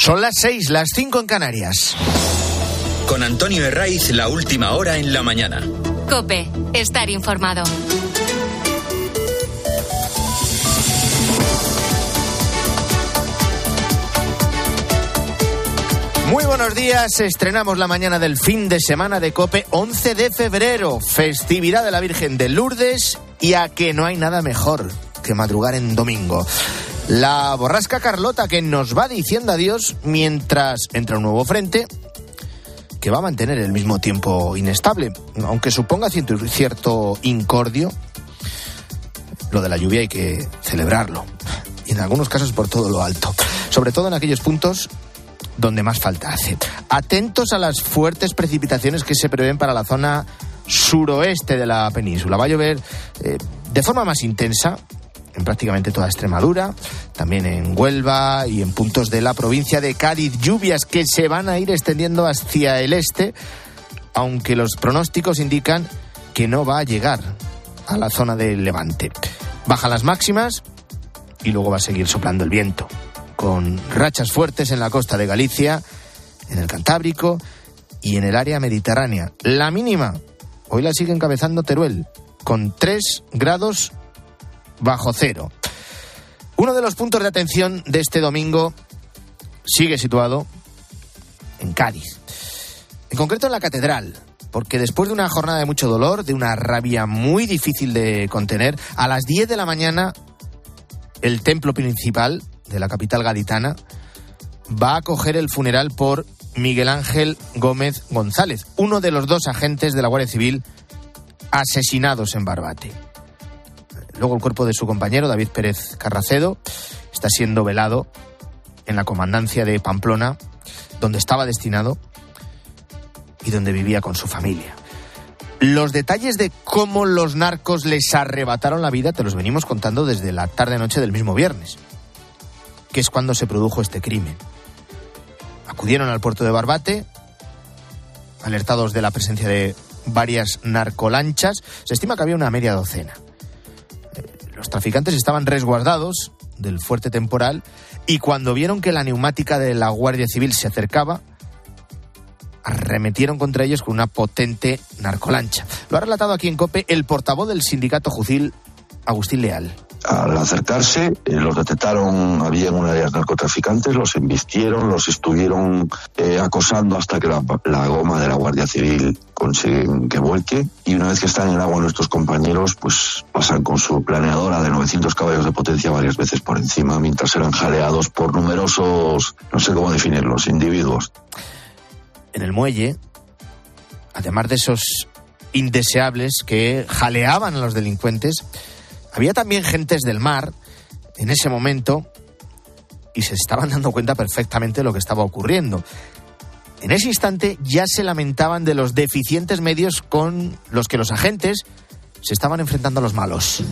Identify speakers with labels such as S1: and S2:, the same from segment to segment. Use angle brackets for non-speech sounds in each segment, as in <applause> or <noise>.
S1: Son las seis, las cinco en Canarias.
S2: Con Antonio Herraiz, la última hora en la mañana.
S3: Cope, estar informado.
S1: Muy buenos días, estrenamos la mañana del fin de semana de Cope 11 de febrero, festividad de la Virgen de Lourdes y a que no hay nada mejor que madrugar en domingo. La borrasca Carlota que nos va diciendo adiós mientras entra un nuevo frente que va a mantener el mismo tiempo inestable, aunque suponga cierto incordio. Lo de la lluvia hay que celebrarlo, y en algunos casos por todo lo alto, sobre todo en aquellos puntos donde más falta hace. Atentos a las fuertes precipitaciones que se prevén para la zona suroeste de la península. Va a llover eh, de forma más intensa en prácticamente toda Extremadura, también en Huelva y en puntos de la provincia de Cádiz. Lluvias que se van a ir extendiendo hacia el este, aunque los pronósticos indican que no va a llegar a la zona del Levante. Bajan las máximas y luego va a seguir soplando el viento, con rachas fuertes en la costa de Galicia, en el Cantábrico y en el área mediterránea. La mínima, hoy la sigue encabezando Teruel, con 3 grados bajo cero. Uno de los puntos de atención de este domingo sigue situado en Cádiz. En concreto en la catedral, porque después de una jornada de mucho dolor, de una rabia muy difícil de contener, a las 10 de la mañana el templo principal de la capital gaditana va a acoger el funeral por Miguel Ángel Gómez González, uno de los dos agentes de la Guardia Civil asesinados en Barbate. Luego el cuerpo de su compañero, David Pérez Carracedo, está siendo velado en la comandancia de Pamplona, donde estaba destinado y donde vivía con su familia. Los detalles de cómo los narcos les arrebataron la vida te los venimos contando desde la tarde-noche del mismo viernes, que es cuando se produjo este crimen. Acudieron al puerto de Barbate, alertados de la presencia de varias narcolanchas. Se estima que había una media docena. Los traficantes estaban resguardados del fuerte temporal y cuando vieron que la neumática de la Guardia Civil se acercaba, arremetieron contra ellos con una potente narcolancha. Lo ha relatado aquí en COPE el portavoz del sindicato Jucil, Agustín Leal.
S4: Al acercarse, eh, los detectaron, había una áreas narcotraficantes, los embistieron, los estuvieron eh, acosando hasta que la, goma de la Guardia Civil consiguen que vuelque. Y una vez que están en el agua nuestros compañeros, pues pasan con su planeadora de 900 caballos de potencia varias veces por encima, mientras eran jaleados por numerosos, no sé cómo definirlos, individuos.
S1: En el muelle, además de esos indeseables que jaleaban a los delincuentes, había también gentes del mar en ese momento y se estaban dando cuenta perfectamente de lo que estaba ocurriendo. En ese instante ya se lamentaban de los deficientes medios con los que los agentes se estaban enfrentando a los malos.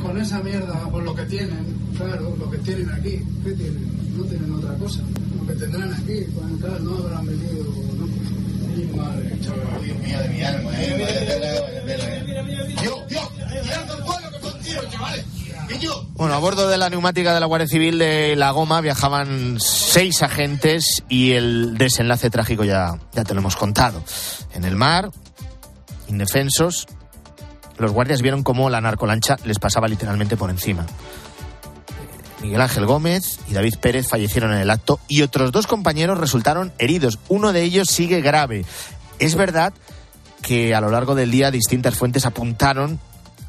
S5: Con esa mierda, por lo que tienen, claro, lo que tienen aquí, ¿qué tienen? No tienen otra cosa. Lo que tendrán aquí, pues, claro, no habrán venido, ¿no? Dios mío de mi alma,
S1: Dios, Dios. Bueno, a bordo de la neumática de la Guardia Civil de La Goma viajaban seis agentes y el desenlace trágico ya, ya te lo hemos contado. En el mar, indefensos, los guardias vieron cómo la narcolancha les pasaba literalmente por encima. Miguel Ángel Gómez y David Pérez fallecieron en el acto y otros dos compañeros resultaron heridos. Uno de ellos sigue grave. Es verdad que a lo largo del día distintas fuentes apuntaron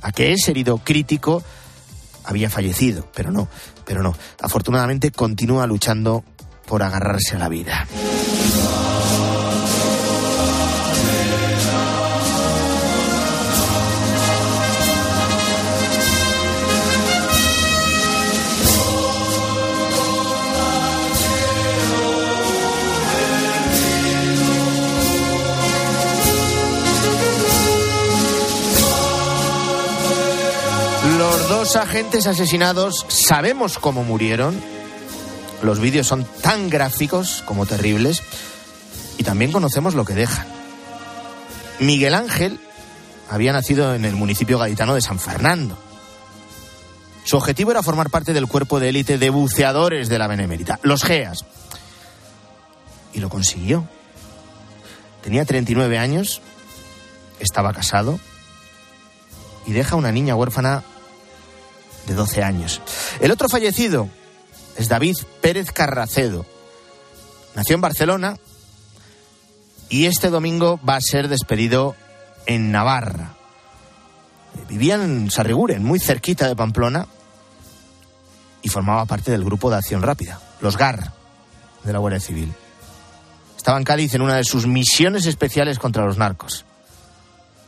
S1: a que ese herido crítico había fallecido, pero no, pero no. Afortunadamente continúa luchando por agarrarse a la vida. Dos agentes asesinados, sabemos cómo murieron. Los vídeos son tan gráficos como terribles. Y también conocemos lo que dejan. Miguel Ángel había nacido en el municipio gaditano de San Fernando. Su objetivo era formar parte del cuerpo de élite de buceadores de la Benemérita, los GEAS. Y lo consiguió. Tenía 39 años, estaba casado y deja una niña huérfana de 12 años. El otro fallecido es David Pérez Carracedo. Nació en Barcelona y este domingo va a ser despedido en Navarra. Vivía en Sarriguren, muy cerquita de Pamplona, y formaba parte del grupo de acción rápida, los GAR, de la Guardia Civil. Estaba en Cádiz en una de sus misiones especiales contra los narcos.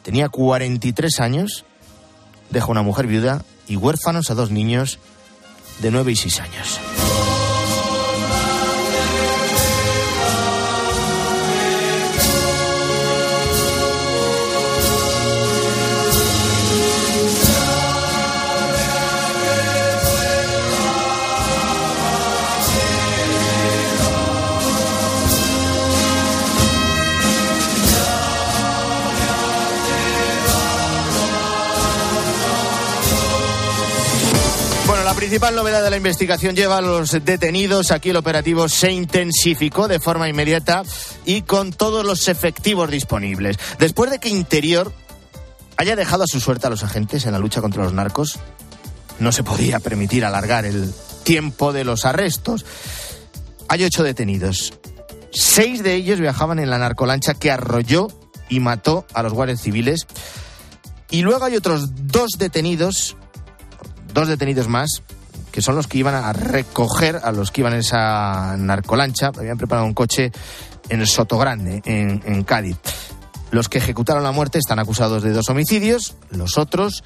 S1: Tenía 43 años, deja una mujer viuda y huérfanos a dos niños de 9 y 6 años. Principal novedad de la investigación lleva a los detenidos. Aquí el operativo se intensificó de forma inmediata y con todos los efectivos disponibles. Después de que Interior haya dejado a su suerte a los agentes en la lucha contra los narcos, no se podía permitir alargar el tiempo de los arrestos. Hay ocho detenidos. Seis de ellos viajaban en la narcolancha que arrolló y mató a los guardias civiles. Y luego hay otros dos detenidos dos detenidos más, que son los que iban a recoger a los que iban en esa narcolancha. Habían preparado un coche en Sotogrande, en, en Cádiz. Los que ejecutaron la muerte están acusados de dos homicidios, los otros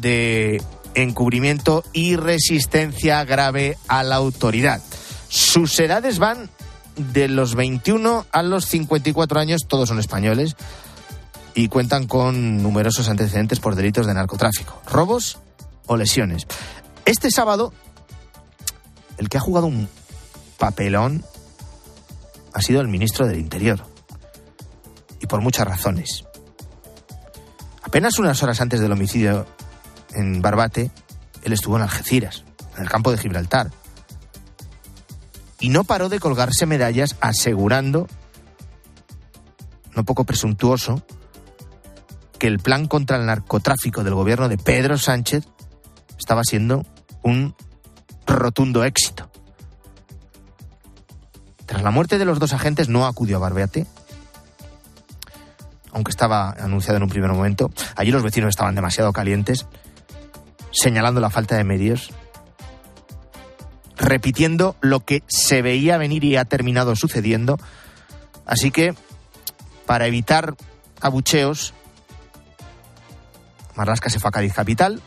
S1: de encubrimiento y resistencia grave a la autoridad. Sus edades van de los 21 a los 54 años, todos son españoles, y cuentan con numerosos antecedentes por delitos de narcotráfico, robos o lesiones. Este sábado, el que ha jugado un papelón ha sido el ministro del Interior. Y por muchas razones. Apenas unas horas antes del homicidio en Barbate, él estuvo en Algeciras, en el campo de Gibraltar. Y no paró de colgarse medallas asegurando, no poco presuntuoso, que el plan contra el narcotráfico del gobierno de Pedro Sánchez estaba siendo un rotundo éxito. Tras la muerte de los dos agentes no acudió a Barbeate, aunque estaba anunciado en un primer momento. Allí los vecinos estaban demasiado calientes, señalando la falta de medios, repitiendo lo que se veía venir y ha terminado sucediendo. Así que, para evitar abucheos, Marlasca se fue a Cádiz Capital,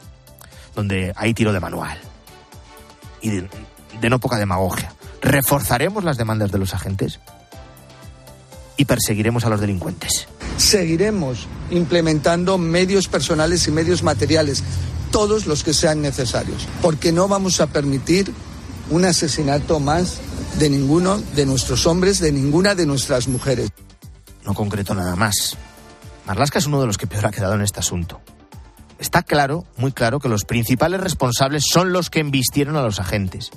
S1: donde hay tiro de manual y de, de no poca demagogia. Reforzaremos las demandas de los agentes y perseguiremos a los delincuentes.
S6: Seguiremos implementando medios personales y medios materiales, todos los que sean necesarios, porque no vamos a permitir un asesinato más de ninguno de nuestros hombres, de ninguna de nuestras mujeres.
S1: No concreto nada más. Marlasca es uno de los que peor ha quedado en este asunto. Está claro, muy claro, que los principales responsables son los que embistieron a los agentes.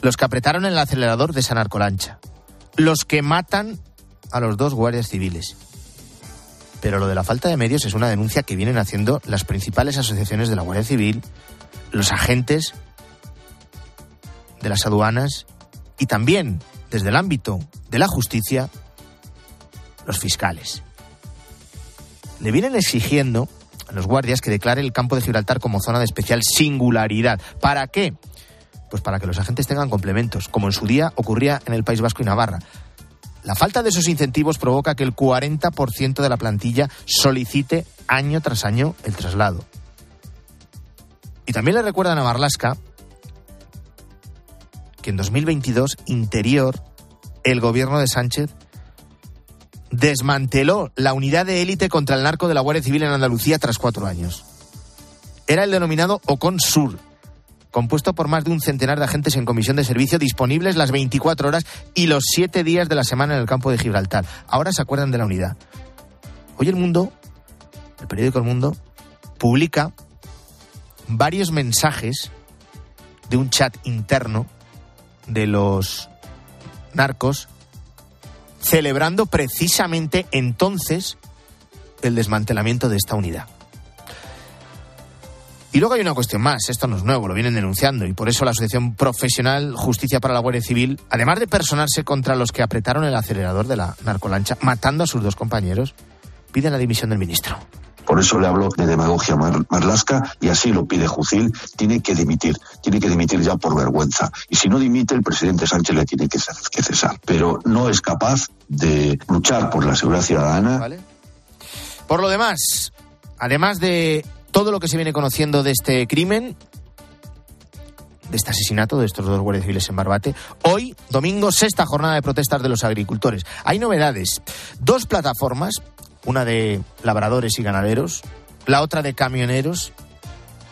S1: Los que apretaron el acelerador de esa narcolancha. Los que matan a los dos guardias civiles. Pero lo de la falta de medios es una denuncia que vienen haciendo las principales asociaciones de la Guardia Civil, los agentes de las aduanas y también, desde el ámbito de la justicia, los fiscales. Le vienen exigiendo a los guardias que declare el campo de Gibraltar como zona de especial singularidad. ¿Para qué? Pues para que los agentes tengan complementos, como en su día ocurría en el País Vasco y Navarra. La falta de esos incentivos provoca que el 40% de la plantilla solicite año tras año el traslado. Y también le recuerdan a Marlasca que en 2022 Interior, el gobierno de Sánchez, desmanteló la unidad de élite contra el narco de la Guardia Civil en Andalucía tras cuatro años. Era el denominado Ocon Sur, compuesto por más de un centenar de agentes en comisión de servicio disponibles las 24 horas y los siete días de la semana en el campo de Gibraltar. Ahora se acuerdan de la unidad. Hoy el mundo, el periódico El Mundo, publica varios mensajes de un chat interno de los narcos celebrando precisamente entonces el desmantelamiento de esta unidad. Y luego hay una cuestión más, esto no es nuevo, lo vienen denunciando y por eso la Asociación Profesional Justicia para la Guardia Civil, además de personarse contra los que apretaron el acelerador de la narcolancha, matando a sus dos compañeros, piden la dimisión del ministro.
S4: Por eso le hablo de demagogia marlasca y así lo pide Jucil. Tiene que dimitir, tiene que dimitir ya por vergüenza. Y si no dimite, el presidente Sánchez le tiene que cesar. Pero no es capaz de luchar por la seguridad ciudadana.
S1: Por lo demás, además de todo lo que se viene conociendo de este crimen, de este asesinato de estos dos guardias civiles en Barbate. Hoy, domingo, sexta jornada de protestas de los agricultores. Hay novedades. Dos plataformas, una de labradores y ganaderos, la otra de camioneros,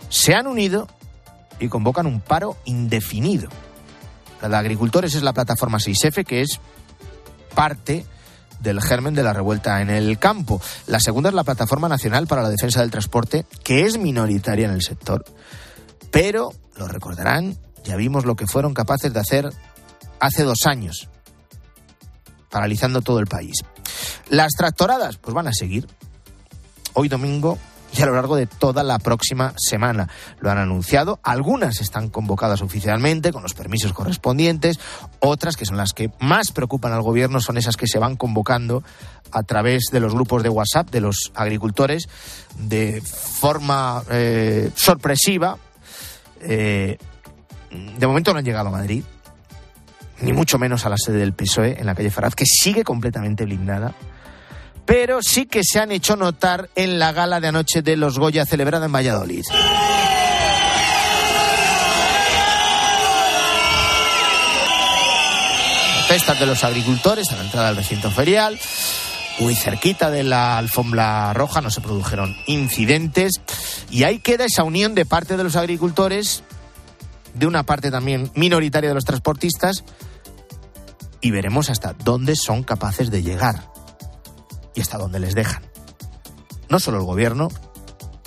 S1: se han unido y convocan un paro indefinido. La de agricultores es la plataforma 6F, que es parte del germen de la revuelta en el campo. La segunda es la Plataforma Nacional para la Defensa del Transporte, que es minoritaria en el sector. Pero, lo recordarán, ya vimos lo que fueron capaces de hacer hace dos años, paralizando todo el país. Las tractoradas, pues van a seguir. Hoy domingo y a lo largo de toda la próxima semana. Lo han anunciado. Algunas están convocadas oficialmente con los permisos correspondientes. Otras, que son las que más preocupan al gobierno, son esas que se van convocando a través de los grupos de WhatsApp de los agricultores de forma eh, sorpresiva. Eh, de momento no han llegado a Madrid, ni mucho menos a la sede del PSOE en la calle Ferraz, que sigue completamente blindada pero sí que se han hecho notar en la gala de anoche de los Goya celebrada en Valladolid. Festas de los agricultores a la entrada del recinto ferial. Muy cerquita de la alfombra roja no se produjeron incidentes y ahí queda esa unión de parte de los agricultores, de una parte también minoritaria de los transportistas y veremos hasta dónde son capaces de llegar y hasta dónde les dejan. No solo el gobierno,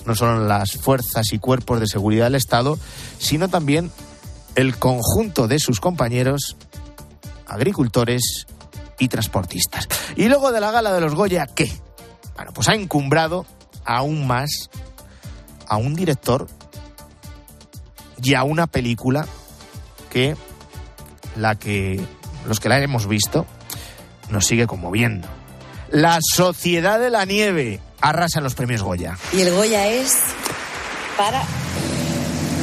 S1: no solo las fuerzas y cuerpos de seguridad del Estado, sino también el conjunto de sus compañeros, agricultores y transportistas. Y luego de la gala de los Goya, ¿qué? Bueno, pues ha encumbrado aún más a un director y a una película que la que los que la hemos visto nos sigue conmoviendo. La Sociedad de la Nieve arrasa en los premios Goya.
S7: Y el Goya es para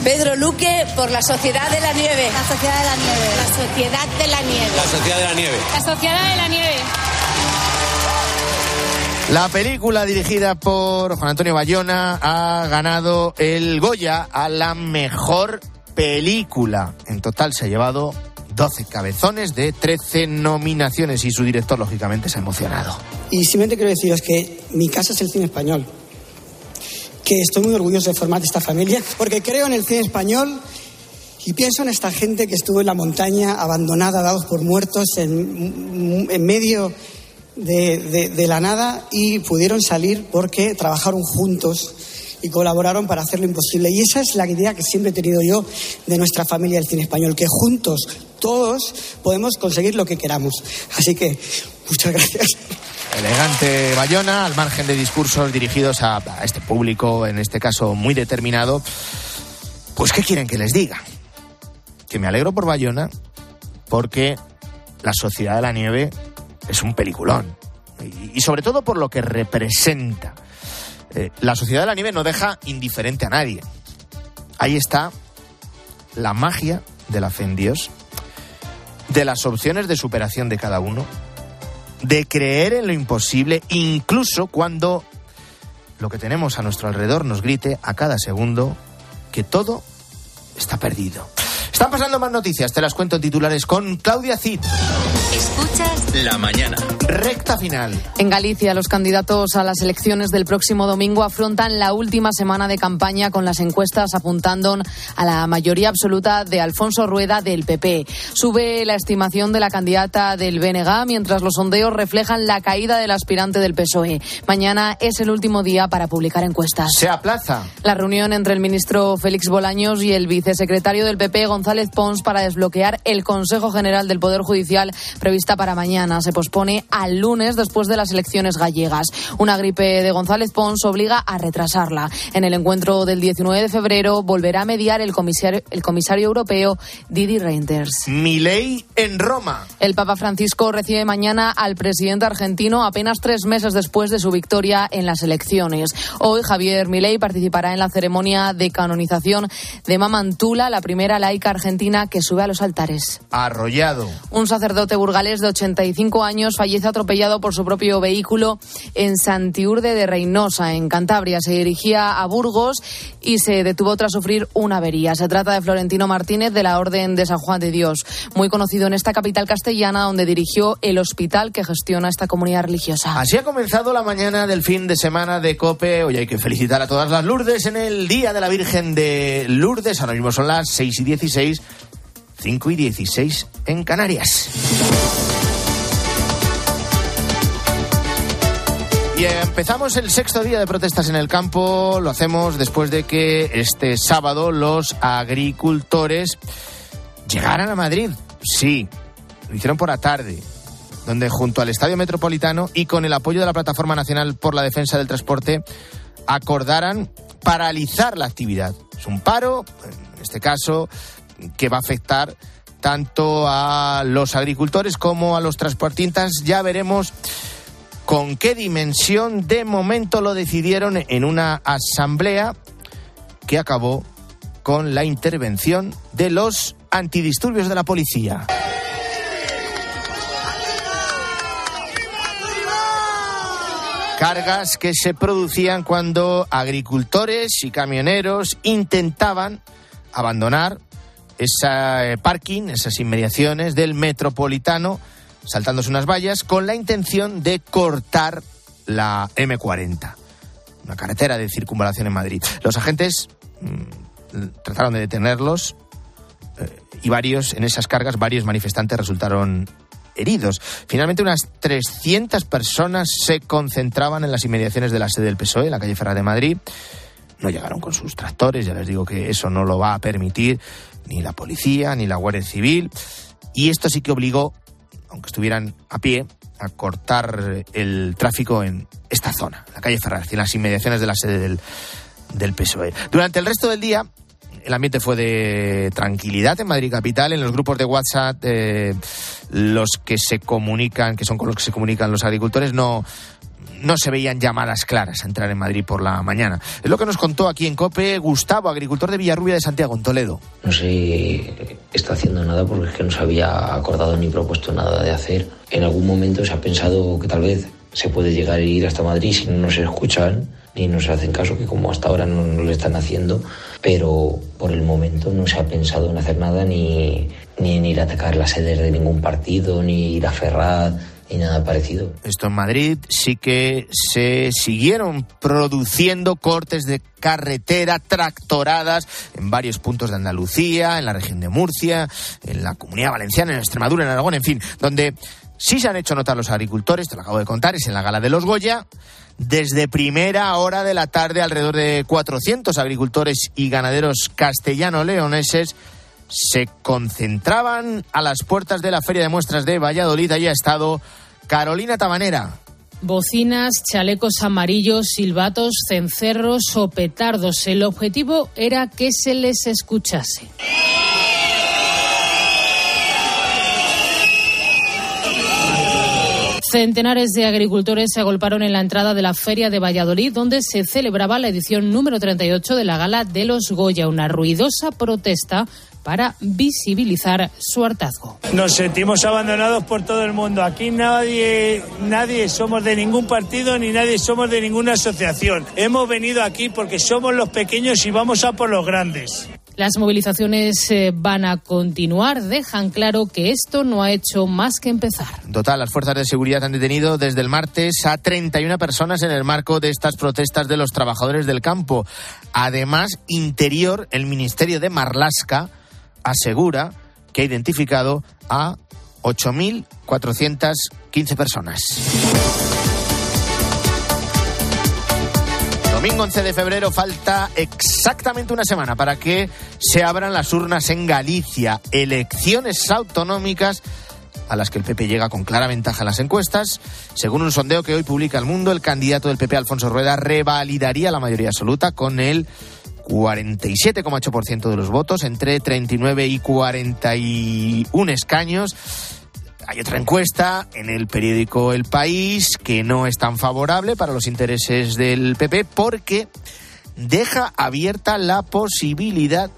S7: Pedro Luque por la Sociedad de la Nieve.
S8: La Sociedad de la Nieve.
S7: La Sociedad de la Nieve.
S9: La Sociedad de la Nieve.
S8: La Sociedad de la Nieve.
S1: La película dirigida por Juan Antonio Bayona ha ganado el Goya a la mejor película. En total se ha llevado 12 cabezones de 13 nominaciones y su director, lógicamente, se ha emocionado.
S10: Y simplemente quiero deciros que mi casa es el cine español. Que estoy muy orgulloso de formar esta familia, porque creo en el cine español y pienso en esta gente que estuvo en la montaña, abandonada, dados por muertos, en, medio de la nada y pudieron salir porque trabajaron juntos y colaboraron para hacer lo imposible. Y esa es la idea que siempre he tenido yo de nuestra familia del cine español, que juntos, todos, podemos conseguir lo que queramos. Así que, muchas gracias.
S1: Elegante Bayona, al margen de discursos dirigidos a, este público, en este caso muy determinado, pues ¿qué quieren que les diga? Que me alegro por Bayona porque La Sociedad de la Nieve es un peliculón. Y sobre todo por lo que representa. Eh, la Sociedad de la Nieve no deja indiferente a nadie. Ahí está la magia de la fe en Dios, de las opciones de superación de cada uno, de creer en lo imposible, incluso cuando lo que tenemos a nuestro alrededor nos grite a cada segundo que todo está perdido. Están pasando más noticias, te las cuento en titulares con Claudia Cid.
S3: Escuchas
S2: La mañana.
S1: Recta final.
S9: En Galicia, los candidatos a las elecciones del próximo domingo afrontan la última semana de campaña con las encuestas apuntando a la mayoría absoluta de Alfonso Rueda del PP. Sube la estimación de la candidata del BNG, mientras los sondeos reflejan la caída del aspirante del PSOE. Mañana es el último día para publicar encuestas.
S1: Se aplaza.
S9: La reunión entre el ministro Félix Bolaños y el vicesecretario del PP, González Pons, para desbloquear el Consejo General del Poder Judicial prevista para mañana se pospone al lunes después de las elecciones gallegas. Una gripe de González Pons obliga a retrasarla. En el encuentro del 19 de febrero volverá a mediar el comisario, el comisario europeo Didi Reinders.
S1: Milei en Roma.
S9: El Papa Francisco recibe mañana al presidente argentino apenas tres meses después de su victoria en las elecciones. Hoy Javier Milei participará en la ceremonia de canonización de Mamantula, la primera laica argentina que sube a los altares.
S1: Arrollado.
S9: Un sacerdote burgalés de 85 años fallece atropellado por su propio vehículo en Santiurde de Reynosa, en Cantabria. Se dirigía a Burgos y se detuvo tras sufrir una avería. Se trata de Florentino Martínez de la Orden de San Juan de Dios, muy conocido en esta capital castellana donde dirigió el hospital que gestiona esta comunidad religiosa.
S1: Así ha comenzado la mañana del fin de semana de COPE. Hoy hay que felicitar a todas las Lourdes en el Día de la Virgen de Lourdes. Ahora mismo son las 6 y 16, 5 y 16 en Canarias. Y empezamos el sexto día de protestas en el campo. Lo hacemos después de que este sábado los agricultores llegaran a Madrid. Sí, lo hicieron por la tarde, donde junto al Estadio Metropolitano y con el apoyo de la Plataforma Nacional por la Defensa del Transporte acordaran paralizar la actividad. Es un paro, en este caso, que va a afectar tanto a los agricultores como a los transportistas. Ya veremos con qué dimensión de momento lo decidieron en una asamblea que acabó con la intervención de los antidisturbios de la policía. Cargas que se producían cuando agricultores y camioneros intentaban abandonar ese parking, esas inmediaciones del metropolitano saltándose unas vallas con la intención de cortar la M40, una carretera de circunvalación en Madrid. Los agentes mmm, trataron de detenerlos eh, y varios, en esas cargas, varios manifestantes resultaron heridos. Finalmente, unas 300 personas se concentraban en las inmediaciones de la sede del PSOE, en la calle Ferraz de Madrid. No llegaron con sus tractores, ya les digo que eso no lo va a permitir ni la policía ni la Guardia Civil. Y esto sí que obligó aunque estuvieran a pie, a cortar el tráfico en esta zona, la calle Ferraz, en las inmediaciones de la sede del, del PSOE. Durante el resto del día, el ambiente fue de tranquilidad en Madrid Capital. En los grupos de WhatsApp, eh, los que se comunican, que son con los que se comunican los agricultores, no, no se veían llamadas claras a entrar en Madrid por la mañana. Es lo que nos contó aquí en COPE Gustavo, agricultor de Villarrubia de Santiago, en Toledo.
S11: No se está haciendo nada porque es que no se había acordado ni propuesto nada de hacer. En algún momento se ha pensado que tal vez se puede llegar a ir hasta Madrid si no se escuchan ni no se hacen caso, que como hasta ahora no, no lo están haciendo, pero por el momento no se ha pensado en hacer nada ni, ni en ir a atacar las sedes de ningún partido, ni ir a Ferraz y nada parecido.
S1: Esto en Madrid sí que se siguieron produciendo cortes de carretera, tractoradas en varios puntos de Andalucía, en la región de Murcia, en la Comunidad Valenciana, en Extremadura, en Aragón, en fin, donde sí se han hecho notar los agricultores, te lo acabo de contar, es en la gala de los Goya. Desde primera hora de la tarde, alrededor de 400 agricultores y ganaderos castellano-leoneses se concentraban a las puertas de la Feria de Muestras de Valladolid. Allí ha estado Carolina Tabanera.
S12: Bocinas, chalecos amarillos, silbatos, cencerros o petardos. El objetivo era que se les escuchase. Centenares de agricultores se agolparon en la entrada de la Feria de Valladolid, donde se celebraba la edición número 38 de la Gala de los Goya, una ruidosa protesta para visibilizar su hartazgo.
S13: Nos sentimos abandonados por todo el mundo. Aquí nadie, nadie somos de ningún partido ni nadie somos de ninguna asociación. Hemos venido aquí porque somos los pequeños y vamos a por los grandes.
S12: Las movilizaciones eh, van a continuar. Dejan claro que esto no ha hecho más que empezar.
S1: En total, las fuerzas de seguridad han detenido desde el martes a 31 personas en el marco de estas protestas de los trabajadores del campo. Además, Interior, el Ministerio de Marlasca, asegura que ha identificado a 8.415 personas. Domingo 11 de febrero falta exactamente una semana para que se abran las urnas en Galicia. Elecciones autonómicas a las que el PP llega con clara ventaja en las encuestas. Según un sondeo que hoy publica El Mundo, el candidato del PP, Alfonso Rueda, revalidaría la mayoría absoluta con el 47,8% de los votos, entre 39 y 41 escaños. Hay otra encuesta en el periódico El País que no es tan favorable para los intereses del PP porque deja abierta la posibilidad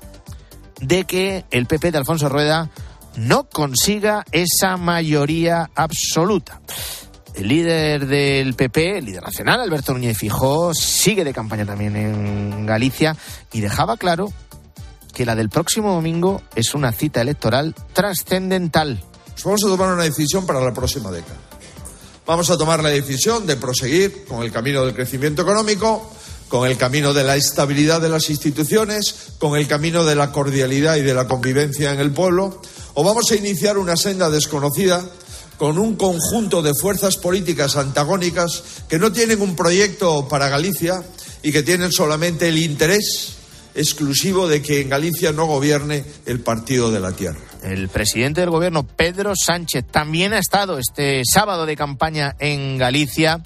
S1: de que el PP de Alfonso Rueda no consiga esa mayoría absoluta. El líder del PP, el líder nacional, Alberto Núñez Fijó, sigue de campaña también en Galicia y dejaba claro que la del próximo domingo es una cita electoral trascendental.
S14: Vamos a tomar una decisión para la próxima década. Vamos a tomar la decisión de proseguir con el camino del crecimiento económico, con el camino de la estabilidad de las instituciones, con el camino de la cordialidad y de la convivencia en el pueblo, o vamos a iniciar una senda desconocida con un conjunto de fuerzas políticas antagónicas que no tienen un proyecto para Galicia y que tienen solamente el interés exclusivo de que en Galicia no gobierne el Partido de la Tierra.
S1: El presidente del gobierno, Pedro Sánchez, también ha estado este sábado de campaña en Galicia.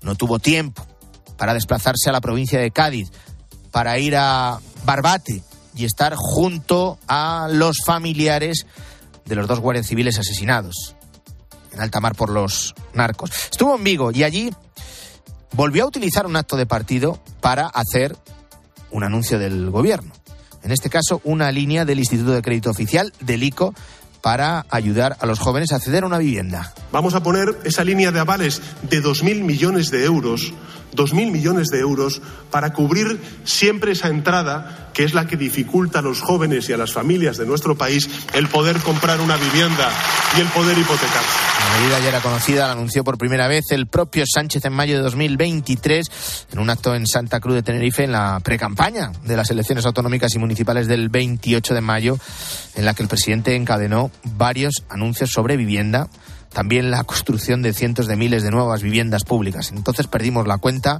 S1: No tuvo tiempo para desplazarse a la provincia de Cádiz, para ir a Barbate y estar junto a los familiares de los dos guardias civiles asesinados en alta mar por los narcos. Estuvo en Vigo y allí volvió a utilizar un acto de partido para hacer un anuncio del gobierno. En este caso, una línea del Instituto de Crédito Oficial, del ICO, para ayudar a los jóvenes a acceder a una vivienda.
S15: Vamos a poner esa línea de avales de 2.000 millones de euros, 2.000 millones de euros, para cubrir siempre esa entrada que es la que dificulta a los jóvenes y a las familias de nuestro país el poder comprar una vivienda y el poder hipotecarse.
S1: La medida ya era conocida, la anunció por primera vez el propio Sánchez en mayo de 2023 en un acto en Santa Cruz de Tenerife en la precampaña de las elecciones autonómicas y municipales del 28 de mayo, en la que el presidente encadenó varios anuncios sobre vivienda también la construcción de cientos de miles de nuevas viviendas públicas. Entonces perdimos la cuenta.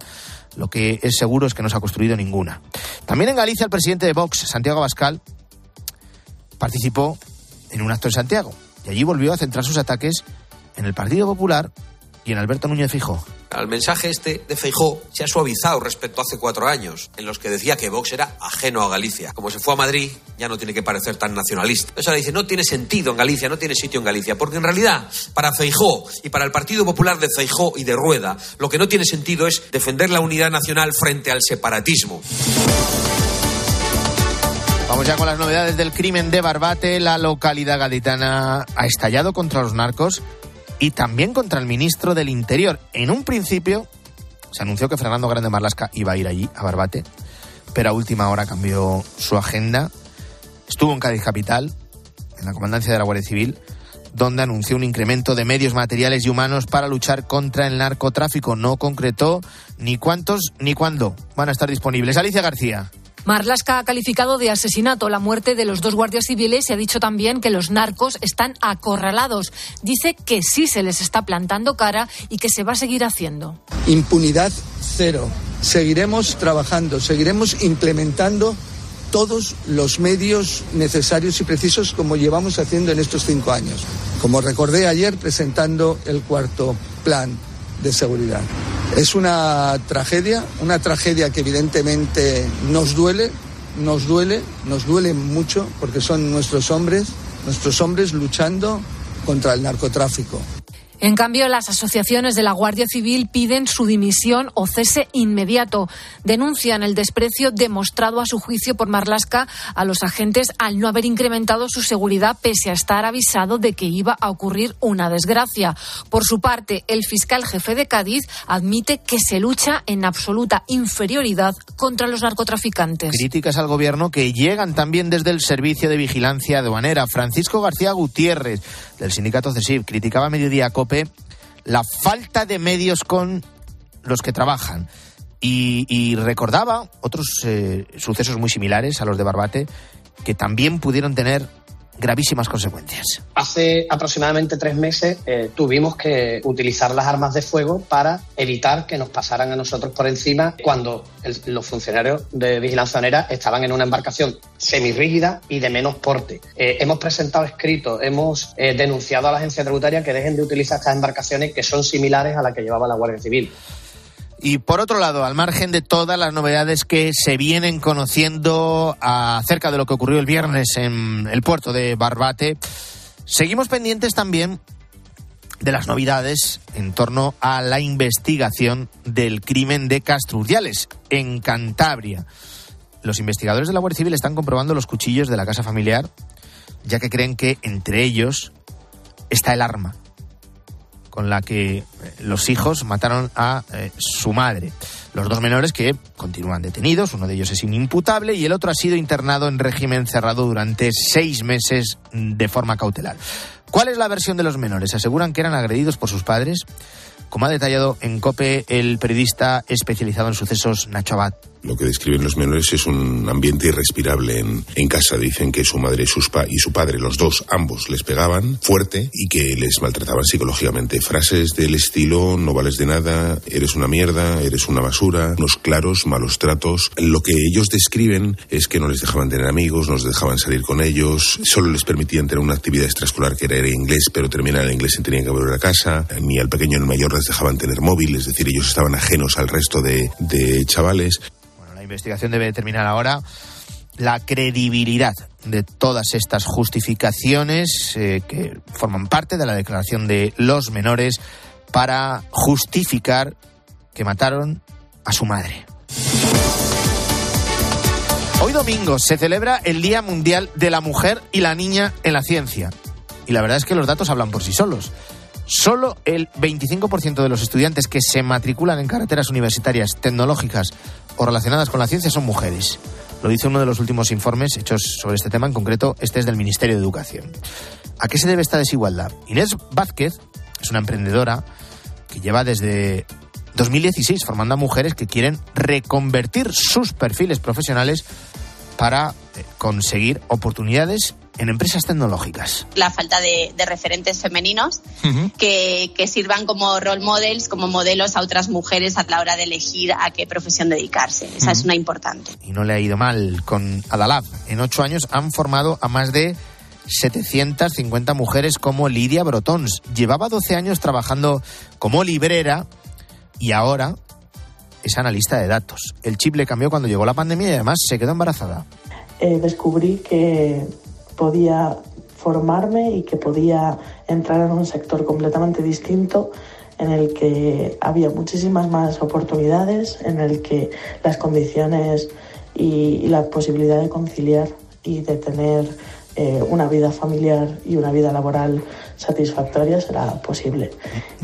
S1: Lo que es seguro es que no se ha construido ninguna. También en Galicia el presidente de Vox, Santiago Abascal, participó en un acto en Santiago y allí volvió a centrar sus ataques en el Partido Popular y en Alberto Núñez Fijo.
S16: El mensaje este de Feijó se ha suavizado respecto a hace cuatro años, en los que decía que Vox era ajeno a Galicia. Como se fue a Madrid, ya no tiene que parecer tan nacionalista. Eso le dice, no tiene sentido en Galicia, no tiene sitio en Galicia, porque en realidad, para Feijó y para el Partido Popular de Feijó y de Rueda, lo que no tiene sentido es defender la unidad nacional frente al separatismo.
S1: Vamos ya con las novedades del crimen de Barbate. La localidad gaditana ha estallado contra los narcos y también contra el ministro del Interior. En un principio se anunció que Fernando Grande Marlasca iba a ir allí, a Barbate, pero a última hora cambió su agenda. Estuvo en Cádiz Capital, en la comandancia de la Guardia Civil, donde anunció un incremento de medios materiales y humanos para luchar contra el narcotráfico. No concretó ni cuántos ni cuándo van a estar disponibles. Alicia García.
S17: Marlasca ha calificado de asesinato la muerte de los dos guardias civiles y ha dicho también que los narcos están acorralados. Dice que sí se les está plantando cara y que se va a seguir haciendo.
S6: Impunidad cero. Seguiremos trabajando, seguiremos implementando todos los medios necesarios y precisos como llevamos haciendo en estos cinco años. Como recordé ayer presentando el cuarto plan de seguridad. Es una tragedia, una tragedia que evidentemente nos duele, nos duele, nos duele mucho porque son nuestros hombres, nuestros hombres luchando contra el narcotráfico.
S17: En cambio, las asociaciones de la Guardia Civil piden su dimisión o cese inmediato. Denuncian el desprecio demostrado a su juicio por Marlasca a los agentes al no haber incrementado su seguridad pese a estar avisado de que iba a ocurrir una desgracia. Por su parte, el fiscal jefe de Cádiz admite que se lucha en absoluta inferioridad contra los narcotraficantes.
S1: Críticas al gobierno que llegan también desde el Servicio de Vigilancia Aduanera. Francisco García Gutiérrez, del sindicato CESIV, criticaba a Mediodía La falta de medios con los que trabajan. Y, recordaba otros eh, sucesos muy similares a los de Barbate que también pudieron tener gravísimas consecuencias.
S18: Hace aproximadamente tres meses eh, tuvimos que utilizar las armas de fuego para evitar que nos pasaran a nosotros por encima cuando los funcionarios de vigilancia estaban en una embarcación semirrígida y de menos porte. Eh, hemos presentado escritos, hemos eh, denunciado a la agencia tributaria que dejen de utilizar estas embarcaciones que son similares a las que llevaba la Guardia Civil.
S1: Y por otro lado, al margen de todas las novedades que se vienen conociendo acerca de lo que ocurrió el viernes en el puerto de Barbate, seguimos pendientes también de las novedades en torno a la investigación del crimen de Castro en Cantabria. Los investigadores de la Guardia Civil están comprobando los cuchillos de la casa familiar, ya que creen que entre ellos está el arma con la que eh, los hijos mataron a eh, su madre. Los dos menores que continúan detenidos, uno de ellos es inimputable y el otro ha sido internado en régimen cerrado durante seis meses de forma cautelar. ¿Cuál es la versión de los menores? Aseguran que eran agredidos por sus padres como ha detallado en COPE el periodista especializado en sucesos Nacho Abad.
S19: Lo que describen los menores es un ambiente irrespirable en, en casa. Dicen que su madre sus pa y su padre, los dos, ambos, les pegaban fuerte y que les maltrataban psicológicamente. Frases del estilo, no vales de nada, eres una mierda, eres una basura, unos claros malos tratos. Lo que ellos describen es que no les dejaban tener amigos, no les dejaban salir con ellos, solo les permitían tener una actividad extraescolar que era inglés, pero terminar el inglés y tenían que volver a casa. Ni al pequeño ni al mayor les dejaban tener móvil, es decir, ellos estaban ajenos al resto de, de chavales.
S1: La investigación debe determinar ahora la credibilidad de todas estas justificaciones eh, que forman parte de la declaración de los menores para justificar que mataron a su madre. Hoy domingo se celebra el Día Mundial de la Mujer y la Niña en la Ciencia. Y la verdad es que los datos hablan por sí solos. Solo el 25% de los estudiantes que se matriculan en carreteras universitarias tecnológicas o relacionadas con la ciencia son mujeres. Lo dice uno de los últimos informes hechos sobre este tema, en concreto este es del Ministerio de Educación. ¿A qué se debe esta desigualdad? Inés Vázquez es una emprendedora que lleva desde 2016 formando a mujeres que quieren reconvertir sus perfiles profesionales para eh, conseguir oportunidades en empresas tecnológicas.
S20: La falta de, referentes femeninos que, sirvan como role models, como modelos a otras mujeres a la hora de elegir a qué profesión dedicarse. Esa es una importante.
S1: Y no le ha ido mal. Con Adalab, en ocho años han formado a más de 750 mujeres como Lidia Brotons. Llevaba 12 años trabajando como librera y ahora es analista de datos. El chip le cambió cuando llegó la pandemia y además se quedó embarazada.
S21: Eh, descubrí que podía formarme y que podía entrar en un sector completamente distinto en el que había muchísimas más oportunidades, en el que las condiciones y, la posibilidad de conciliar y de tener eh, una vida familiar y una vida laboral satisfactoria será posible.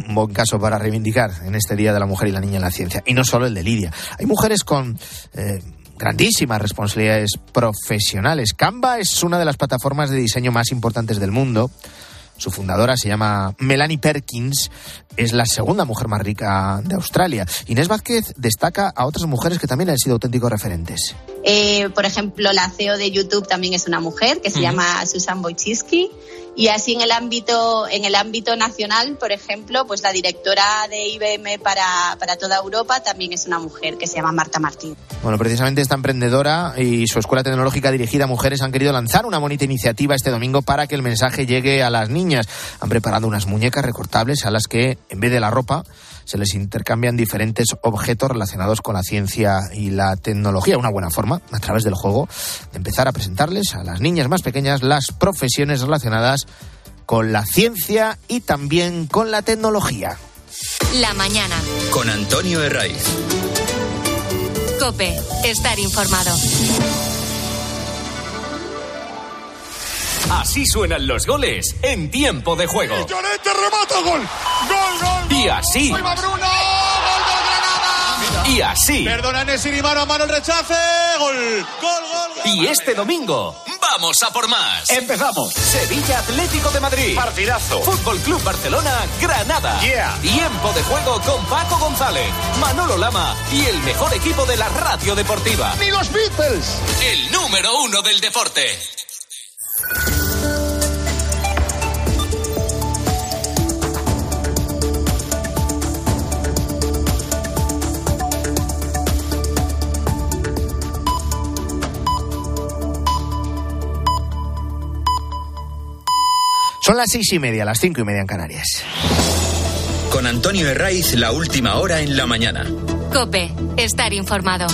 S1: Un buen caso para reivindicar en este Día de la Mujer y la Niña en la Ciencia. Y no solo el de Lidia. Hay mujeres con... Eh, grandísimas responsabilidades profesionales. Canva es una de las plataformas de diseño más importantes del mundo. Su fundadora se llama Melanie Perkins, es la segunda mujer más rica de Australia. Inés Vázquez destaca a otras mujeres que también han sido auténticos referentes.
S20: Eh, por ejemplo, la CEO de YouTube también es una mujer que se llama Susan Wojcicki. Y así en el ámbito, en el ámbito nacional, por ejemplo, pues la directora de IBM para, para toda Europa también es una mujer que se llama Marta Martín.
S1: Bueno, precisamente esta emprendedora y su escuela tecnológica dirigida a mujeres han querido lanzar una bonita iniciativa este domingo para que el mensaje llegue a las niñas. Han preparado unas muñecas recortables a las que, en vez de la ropa, se les intercambian diferentes objetos relacionados con la ciencia y la tecnología. Una buena forma, a través del juego, de empezar a presentarles a las niñas más pequeñas las profesiones relacionadas con la ciencia y también con la tecnología.
S3: La mañana.
S2: Con Antonio Herraiz.
S3: Cope, estar informado.
S22: Así suenan los goles en tiempo de juego.
S23: Y Llorente remata gol. Gol, gol.
S22: Y así.
S23: ¡Gol Bruno! ¡Gol Granada!
S22: Y así.
S23: Perdona Nesiri, mano a mano el rechace. Gol. Gol, gol, gol.
S22: Y este domingo vamos a por más. Empezamos. Sevilla Atlético de Madrid. Partidazo. Fútbol Club Barcelona, Granada.
S23: Yeah.
S22: Tiempo de juego con Paco González, Manolo Lama y el mejor equipo de la radio deportiva.
S23: ¡Ni los Beatles!
S22: El número uno del deporte.
S1: Son las seis y media, las cinco y media en Canarias.
S2: Con Antonio Herraiz, la última hora en la mañana.
S3: Cope, estar informado.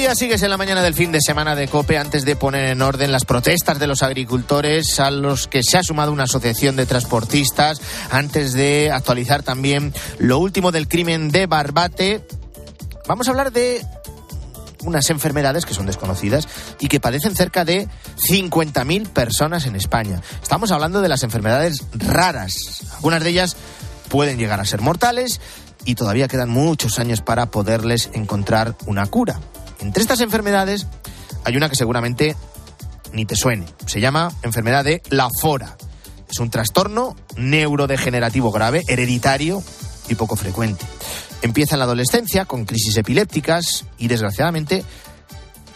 S1: Días, sigues en la mañana del fin de semana de COPE antes de poner en orden las protestas de los agricultores a los que se ha sumado una asociación de transportistas, antes de actualizar también lo último del crimen de Barbate. Vamos a hablar de unas enfermedades que son desconocidas y que padecen cerca de 50.000 personas en España. Estamos hablando de las enfermedades raras. Algunas de ellas pueden llegar a ser mortales y todavía quedan muchos años para poderles encontrar una cura. Entre estas enfermedades hay una que seguramente ni te suene. Se llama enfermedad de la fora. Es un trastorno neurodegenerativo grave, hereditario y poco frecuente. Empieza en la adolescencia con crisis epilépticas y desgraciadamente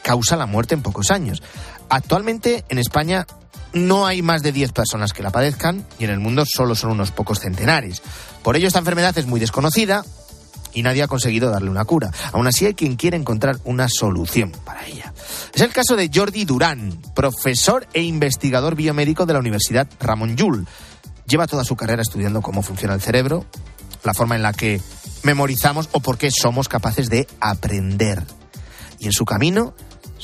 S1: causa la muerte en pocos años. Actualmente en España no hay más de 10 personas que la padezcan y en el mundo solo son unos pocos centenares. Por ello esta enfermedad es muy desconocida y nadie ha conseguido darle una cura. Aún así hay quien quiere encontrar una solución para ella. Es el caso de Jordi Durán, profesor e investigador biomédico de la Universidad Ramón Llull. Lleva toda su carrera estudiando cómo funciona el cerebro, la forma en la que memorizamos o por qué somos capaces de aprender. Y en su camino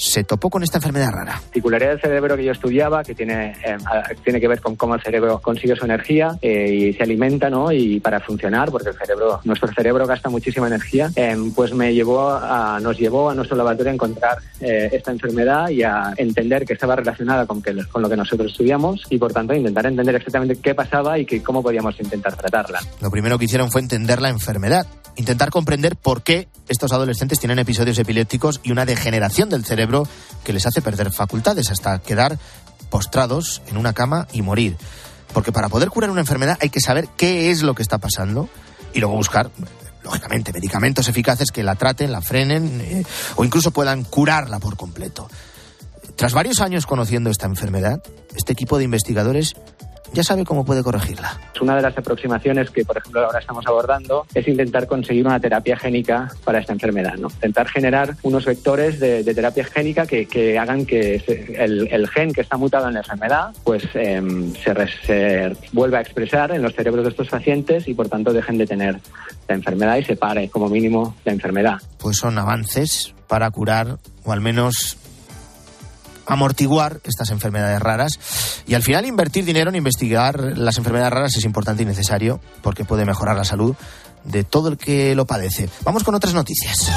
S1: se topó con esta enfermedad rara.
S24: particularidad del cerebro que yo estudiaba, que tiene, eh, tiene que ver con cómo el cerebro consigue su energía eh, y se alimenta, ¿no? Y para funcionar, porque el cerebro, nuestro cerebro gasta muchísima energía, eh, pues me llevó a, nos llevó a nuestro laboratorio a encontrar eh, esta enfermedad y a entender que estaba relacionada con, que, con lo que nosotros estudiamos y, por tanto, intentar entender exactamente qué pasaba y que, cómo podíamos intentar tratarla.
S1: Lo primero que hicieron fue entender la enfermedad, intentar comprender por qué estos adolescentes tienen episodios epilépticos y una degeneración del cerebro que les hace perder facultades hasta quedar postrados en una cama y morir. Porque para poder curar una enfermedad hay que saber qué es lo que está pasando y luego buscar, lógicamente, medicamentos eficaces que la traten, la frenen eh, o incluso puedan curarla por completo. Tras varios años conociendo esta enfermedad, este equipo de investigadores ya sabe cómo puede corregirla.
S24: Una de las aproximaciones que, por ejemplo, ahora estamos abordando es intentar conseguir una terapia génica para esta enfermedad, ¿no? Intentar generar unos vectores de, de terapia génica que, que hagan que el, el gen que está mutado en la enfermedad pues em, se, re- se vuelva a expresar en los cerebros de estos pacientes y, por tanto, dejen de tener la enfermedad y se pare, como mínimo, la enfermedad.
S1: Pues son avances para curar o al menos amortiguar estas enfermedades raras y al final invertir dinero en investigar las enfermedades raras es importante y necesario porque puede mejorar la salud de todo el que lo padece. Vamos con otras noticias.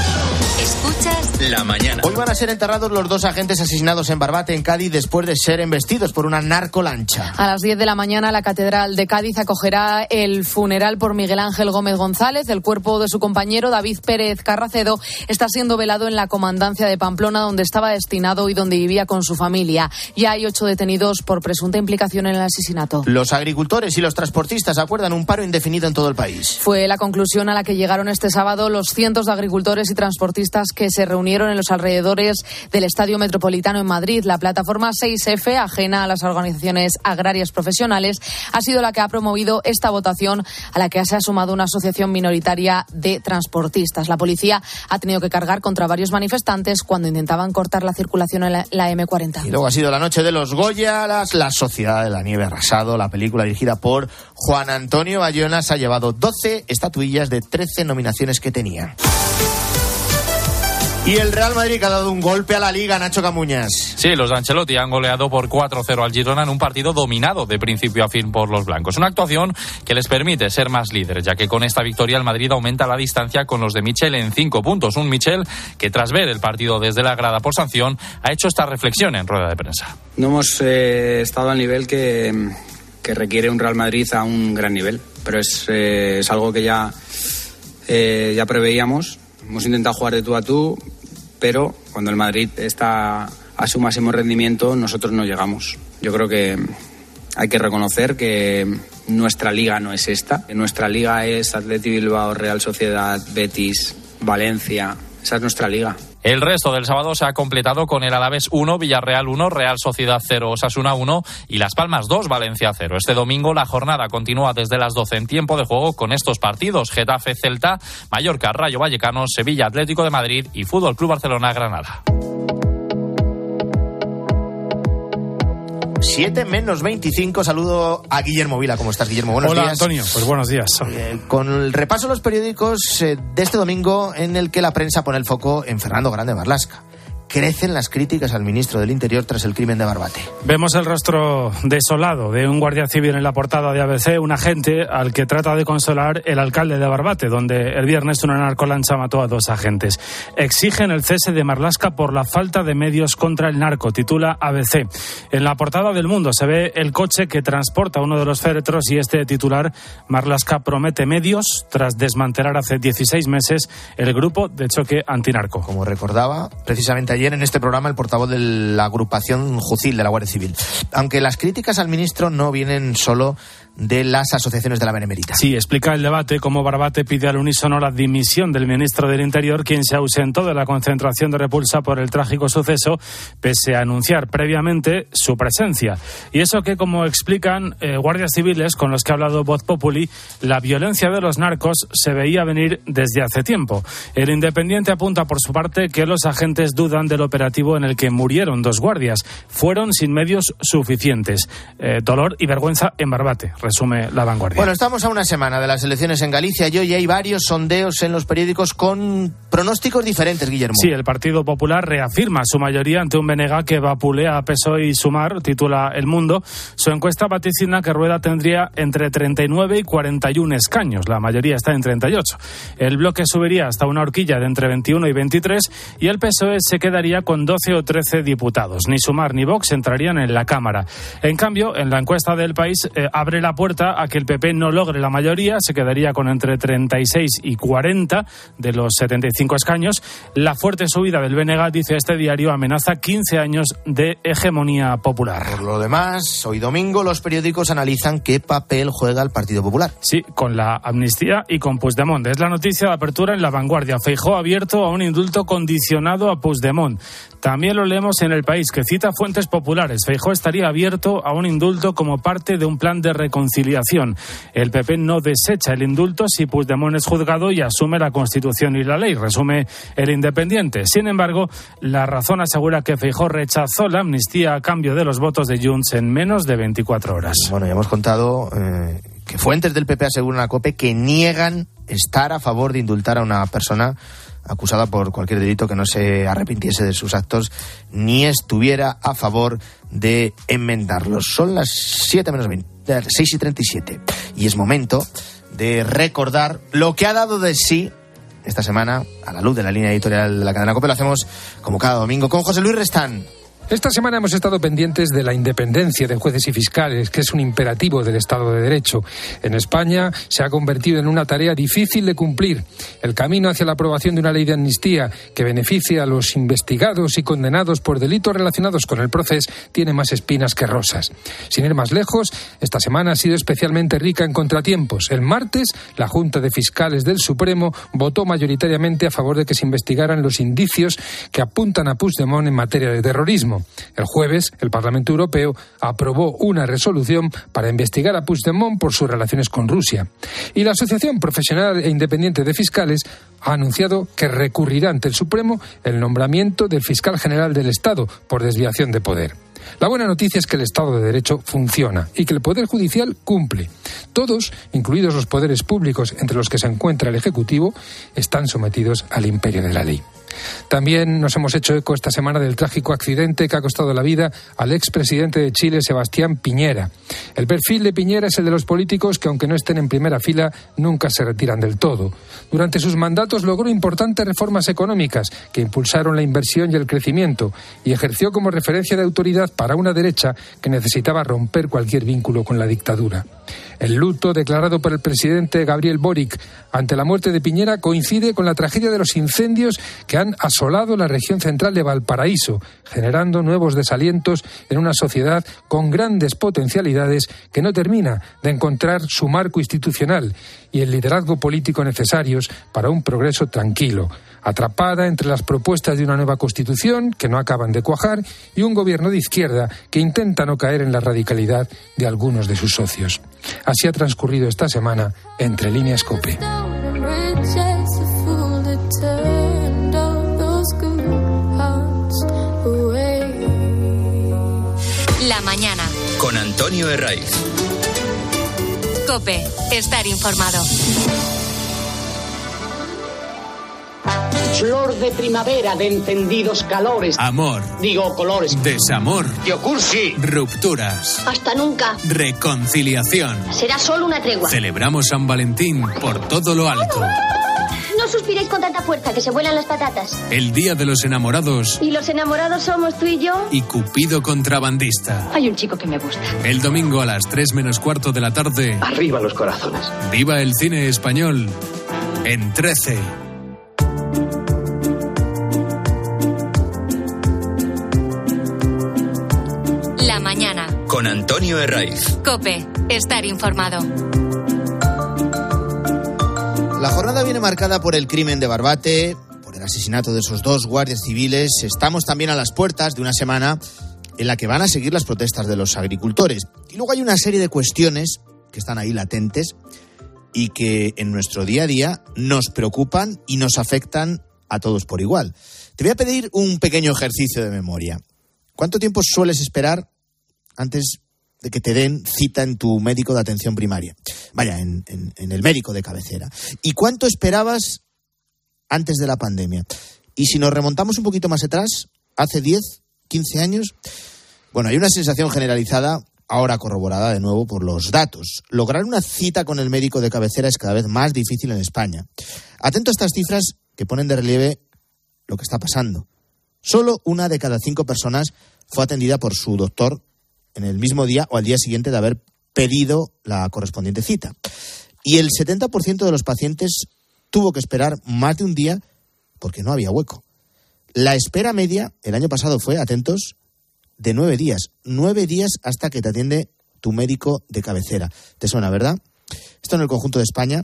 S2: La mañana.
S1: Hoy van a ser enterrados los dos agentes asesinados en Barbate, en Cádiz, después de ser embestidos por una narcolancha.
S9: A las 10 de la mañana la Catedral de Cádiz acogerá el funeral por Miguel Ángel Gómez González. El cuerpo de su compañero David Pérez Carracedo está siendo velado en la comandancia de Pamplona, donde estaba destinado y donde vivía con su familia. Ya hay ocho detenidos por presunta implicación en el asesinato.
S1: Los agricultores y los transportistas acuerdan un paro indefinido en todo el país.
S9: Fue la conclusión conclusión a la que llegaron este sábado los cientos de agricultores y transportistas que se reunieron en los alrededores del Estadio Metropolitano en Madrid. La plataforma 6F, ajena a las organizaciones agrarias profesionales, ha sido la que ha promovido esta votación a la que se ha sumado una asociación minoritaria de transportistas. La policía ha tenido que cargar contra varios manifestantes cuando intentaban cortar la circulación en la, la M40.
S1: Y luego ha sido la noche de los Goya, las- la Sociedad de la Nieve Arrasado, la película dirigida por Juan Antonio Bayona, se ha llevado 12 estatuillas de 13 nominaciones que tenía. Y el Real Madrid que ha dado un golpe a la liga, Nacho Camuñas.
S25: Sí, los de Ancelotti han goleado por 4-0 al Girona en un partido dominado de principio a fin por los blancos. Una actuación que les permite ser más líderes, ya que con esta victoria el Madrid aumenta la distancia con los de Michel en cinco puntos. Un Michel que tras ver el partido desde la grada por sanción ha hecho esta reflexión en rueda de prensa.
S26: No hemos eh, estado al nivel que, que requiere un Real Madrid a un gran nivel, pero es, eh, es algo que ya, eh, ya preveíamos. Hemos intentado jugar de tú a tú, pero cuando el Madrid está a su máximo rendimiento, nosotros no llegamos. Yo creo que hay que reconocer que nuestra liga no es esta. Nuestra liga es Atleti Bilbao, Real Sociedad, Betis, Valencia. Esa es nuestra liga.
S25: El resto del sábado se ha completado con el Alavés 1, Villarreal 1, Real Sociedad 0, Osasuna 1 y Las Palmas 2, Valencia 0. Este domingo la jornada continúa desde las 12 en tiempo de juego con estos partidos: Getafe Celta, Mallorca Rayo Vallecano, Sevilla Atlético de Madrid y Fútbol Club Barcelona Granada.
S1: 7 menos 25. Saludo a Guillermo Vila. ¿Cómo estás, Guillermo? Buenos
S27: Hola,
S1: días.
S27: Antonio. Pues buenos días.
S1: Eh, con el repaso de los periódicos eh, de este domingo en el que la prensa pone el foco en Fernando Grande Marlasca. Crecen las críticas al ministro del Interior tras el crimen de Barbate.
S27: Vemos el rostro desolado de un guardia civil en la portada de ABC, un agente al que trata de consolar el alcalde de Barbate, donde el viernes una narcolancha mató a dos agentes. Exigen el cese de Marlasca por la falta de medios contra el narco, titula ABC. En la portada del Mundo se ve el coche que transporta uno de los féretros y este titular, Marlasca promete medios tras desmantelar hace 16 meses el grupo de choque antinarco.
S1: Como recordaba precisamente ayer en este programa el portavoz de la agrupación Jucil de la Guardia Civil. Aunque las críticas al ministro no vienen solo de las asociaciones de la Benemérita.
S27: Sí, explica el debate cómo Barbate pide al unísono la dimisión del ministro del Interior, quien se ausentó de la concentración de repulsa por el trágico suceso, pese a anunciar previamente su presencia. Y eso que, como explican eh, guardias civiles con los que ha hablado Voz Populi, la violencia de los narcos se veía venir desde hace tiempo. El Independiente apunta por su parte que los agentes dudan del operativo en el que murieron dos guardias. Fueron sin medios suficientes. Eh, dolor y vergüenza en Barbate resume la vanguardia.
S1: Bueno, estamos a una semana de las elecciones en Galicia y hoy hay varios sondeos en los periódicos con pronósticos diferentes, Guillermo.
S27: Sí, el Partido Popular reafirma su mayoría ante un Benega que vapulea a PSOE y Sumar, titula El Mundo. Su encuesta vaticina que Rueda tendría entre 39 y 41 escaños. La mayoría está en 38. El bloque subiría hasta una horquilla de entre 21 y 23 y el PSOE se quedaría con 12 o 13 diputados. Ni Sumar ni Vox entrarían en la Cámara. En cambio, en la encuesta del país eh, abre la puerta a que el PP no logre la mayoría, se quedaría con entre 36 y 40 de los 75 escaños. La fuerte subida del BNG, dice este diario, amenaza 15 años de hegemonía popular.
S1: Por lo demás, hoy domingo los periódicos analizan qué papel juega el Partido Popular.
S27: Sí, con la amnistía y con Puigdemont. Es la noticia de apertura en la vanguardia. Feijó abierto a un indulto condicionado a Puigdemont. También lo leemos en el país, que cita fuentes populares. Feijó estaría abierto a un indulto como parte de un plan de reconciliación. El PP no desecha el indulto si Puigdemont es juzgado y asume la Constitución y la ley, resume el Independiente. Sin embargo, la razón asegura que Feijó rechazó la amnistía a cambio de los votos de Junts en menos de 24 horas.
S1: Bueno, ya hemos contado eh, que fuentes del PP aseguran a COPE que niegan estar a favor de indultar a una persona acusada por cualquier delito que no se arrepintiese de sus actos ni estuviera a favor de enmendarlos. Son las 7 menos 20, 6 y 37 y es momento de recordar lo que ha dado de sí esta semana a la luz de la línea editorial de la cadena COPE. Lo hacemos como cada domingo con José Luis Restán.
S28: Esta semana hemos estado pendientes de la independencia de jueces y fiscales, que es un imperativo del Estado de Derecho. En España se ha convertido en una tarea difícil de cumplir. El camino hacia la aprobación de una ley de amnistía que beneficie a los investigados y condenados por delitos relacionados con el proceso tiene más espinas que rosas. Sin ir más lejos, esta semana ha sido especialmente rica en contratiempos. El martes, la Junta de Fiscales del Supremo votó mayoritariamente a favor de que se investigaran los indicios que apuntan a Puigdemont en materia de terrorismo. El jueves, el Parlamento Europeo aprobó una resolución para investigar a Puigdemont por sus relaciones con Rusia. Y la Asociación Profesional e Independiente de Fiscales ha anunciado que recurrirá ante el Supremo el nombramiento del fiscal general del Estado por desviación de poder. La buena noticia es que el Estado de Derecho funciona y que el Poder Judicial cumple. Todos, incluidos los poderes públicos entre los que se encuentra el Ejecutivo, están sometidos al imperio de la ley. También nos hemos hecho eco esta semana del trágico accidente que ha costado la vida al expresidente de Chile, Sebastián Piñera. El perfil de Piñera es el de los políticos que, aunque no estén en primera fila, nunca se retiran del todo. Durante sus mandatos logró importantes reformas económicas que impulsaron la inversión y el crecimiento y ejerció como referencia de autoridad para una derecha que necesitaba romper cualquier vínculo con la dictadura. El luto declarado por el presidente Gabriel Boric ante la muerte de Piñera coincide con la tragedia de los incendios que han asolado la región central de Valparaíso, generando nuevos desalientos en una sociedad con grandes potencialidades que no termina de encontrar su marco institucional y el liderazgo político necesarios para un progreso tranquilo atrapada entre las propuestas de una nueva constitución que no acaban de cuajar y un gobierno de izquierda que intenta no caer en la radicalidad de algunos de sus socios. Así ha transcurrido esta semana entre líneas COPE.
S2: Con Antonio Herraiz.
S3: Cope, estar informado.
S29: Flor de primavera de encendidos calores.
S30: Amor.
S29: Digo colores.
S30: Desamor.
S29: Yocursi.
S30: Rupturas.
S31: Hasta nunca.
S30: Reconciliación.
S31: Será solo una tregua.
S30: Celebramos San Valentín por todo lo alto.
S31: No suspiréis con tanta fuerza que se vuelan las patatas.
S30: El día de los enamorados.
S31: Y los enamorados somos tú y yo.
S30: Y Cupido contrabandista.
S31: Hay un chico que me gusta.
S30: El domingo a las 3 menos cuarto de la tarde.
S29: Arriba los corazones.
S30: Viva el cine español. En 13.
S3: La mañana.
S2: Con Antonio Herraiz.
S3: Cope, estar informado.
S1: La jornada viene marcada por el crimen de Barbate, por el asesinato de esos dos guardias civiles. Estamos también a las puertas de una semana en la que van a seguir las protestas de los agricultores. Y luego hay una serie de cuestiones que están ahí latentes y que en nuestro día a día nos preocupan y nos afectan a todos por igual. Te voy a pedir un pequeño ejercicio de memoria. ¿Cuánto tiempo sueles esperar antes de que te den cita en tu médico de atención primaria? Vaya, en, en, en el médico de cabecera. ¿Y cuánto esperabas antes de la pandemia? Y si nos remontamos un poquito más atrás, hace 10, 15 años, bueno, hay una sensación generalizada, ahora corroborada de nuevo por los datos. Lograr una cita con el médico de cabecera es cada vez más difícil en España. Atento a estas cifras que ponen de relieve lo que está pasando. Solo una de cada cinco personas fue atendida por su doctor en el mismo día o al día siguiente de haber pedido la correspondiente cita. Y el 70% de los pacientes tuvo que esperar más de un día porque no había hueco. La espera media el año pasado fue, atentos, de nueve días. Nueve días hasta que te atiende tu médico de cabecera. ¿Te suena, verdad? Esto en el conjunto de España,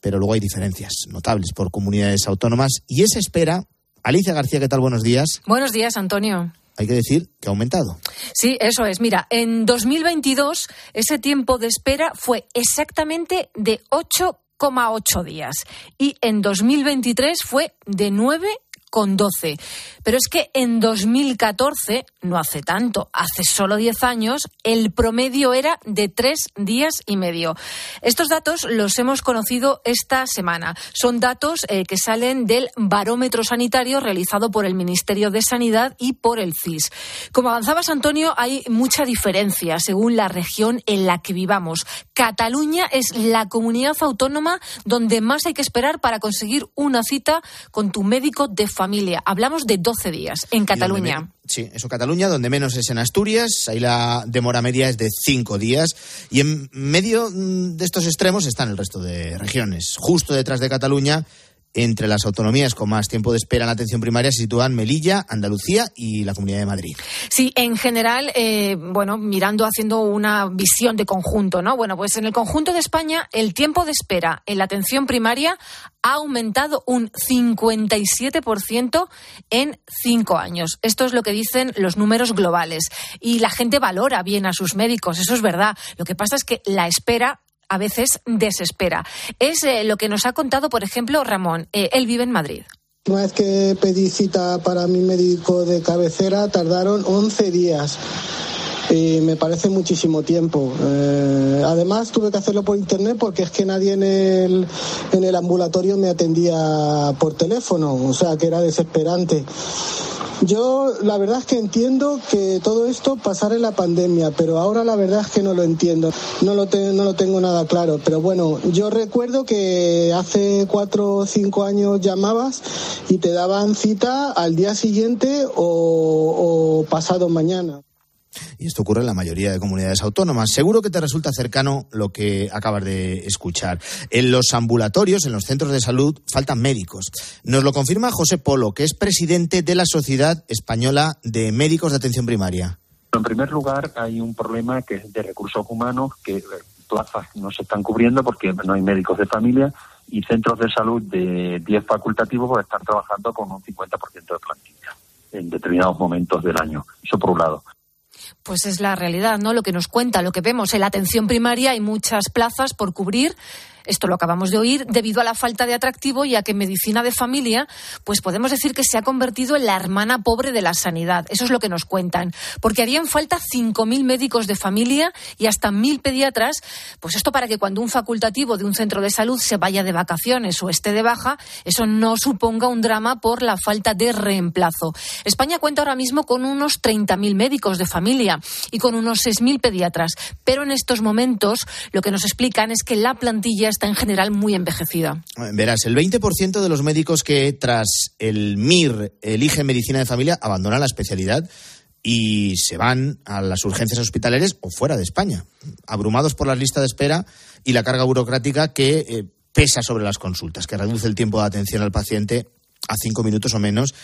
S1: pero luego hay diferencias notables por comunidades autónomas. Y esa espera, Alicia García, ¿qué tal? Buenos días.
S17: Buenos días, Antonio
S1: hay que decir que ha aumentado.
S17: Sí, eso es. Mira, en 2022 ese tiempo de espera fue exactamente de 8,8 días y en 2023 fue de 9 con 12. Pero es que en 2014, no hace tanto, hace solo 10 años, el promedio era de 3 días y medio. Estos datos los hemos conocido esta semana. Son datos eh, que salen del barómetro sanitario realizado por el Ministerio de Sanidad y por el CIS. Como avanzabas, Antonio, hay mucha diferencia según la región en la que vivamos. Cataluña es la comunidad autónoma donde más hay que esperar para conseguir una cita con tu médico de familia familia. Hablamos de 12 días en Cataluña.
S1: Sí, eso Cataluña, donde menos es en Asturias. Ahí la demora media es de cinco días. Y en medio mm, de estos extremos están el resto de regiones. Justo detrás de Cataluña entre las autonomías con más tiempo de espera en la atención primaria se sitúan Melilla, Andalucía y la Comunidad de Madrid.
S17: Sí, en general, eh, bueno, mirando, haciendo una visión de conjunto, ¿no? Bueno, pues en el conjunto de España, el tiempo de espera en la atención primaria ha aumentado un 57% en cinco años. Esto es lo que dicen los números globales. Y la gente valora bien a sus médicos, eso es verdad. Lo que pasa es que la espera a veces desespera. Es eh, lo que nos ha contado, por ejemplo, Ramón. Eh, él vive en Madrid.
S32: Una vez que pedí cita para mi médico de cabecera, tardaron 11 días. Y me parece muchísimo tiempo. Eh, además, tuve que hacerlo por internet porque es que nadie en el, en el ambulatorio me atendía por teléfono, o sea que era desesperante. Yo la verdad es que entiendo que todo esto pasara en la pandemia, pero ahora la verdad es que no lo entiendo, no lo, no lo tengo nada claro. Pero bueno, yo recuerdo que hace cuatro o cinco años llamabas y te daban cita al día siguiente o, o pasado mañana.
S1: Y esto ocurre en la mayoría de comunidades autónomas. Seguro que te resulta cercano lo que acabas de escuchar. En los ambulatorios, en los centros de salud, faltan médicos. Nos lo confirma José Polo, que es presidente de la Sociedad Española de Médicos de Atención Primaria.
S33: En primer lugar, hay un problema que es de recursos humanos, que eh, plazas no se están cubriendo porque no hay médicos de familia y centros de salud de 10 facultativos pues, están trabajando con un 50% de plantilla en determinados momentos del año. Eso por un lado.
S17: Pues es la realidad, ¿no? Lo que nos cuenta, lo que vemos en la atención primaria, hay muchas plazas por cubrir esto lo acabamos de oír debido a la falta de atractivo y a que medicina de familia, pues podemos decir que se ha convertido en la hermana pobre de la sanidad. Eso es lo que nos cuentan. Porque harían falta 5.000 médicos de familia y hasta 1.000 pediatras. Pues esto para que cuando un facultativo de un centro de salud se vaya de vacaciones o esté de baja, eso no suponga un drama por la falta de reemplazo. España cuenta ahora mismo con unos 30.000 médicos de familia y con unos 6.000 pediatras. Pero en estos momentos lo que nos explican es que la plantilla está en general muy envejecida.
S1: Verás, el 20% de los médicos que tras el MIR eligen medicina de familia abandonan la especialidad y se van a las urgencias hospitalarias o fuera de España, abrumados por las listas de espera y la carga burocrática que eh, pesa sobre las consultas, que reduce el tiempo de atención al paciente a cinco minutos o menos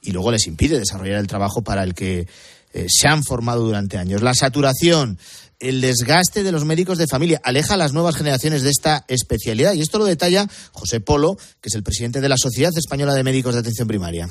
S1: y luego les impide desarrollar el trabajo para el que eh, se han formado durante años. La saturación, el desgaste de los médicos de familia aleja a las nuevas generaciones de esta especialidad. Y esto lo detalla José Polo, que es el presidente de la Sociedad Española de Médicos de Atención Primaria.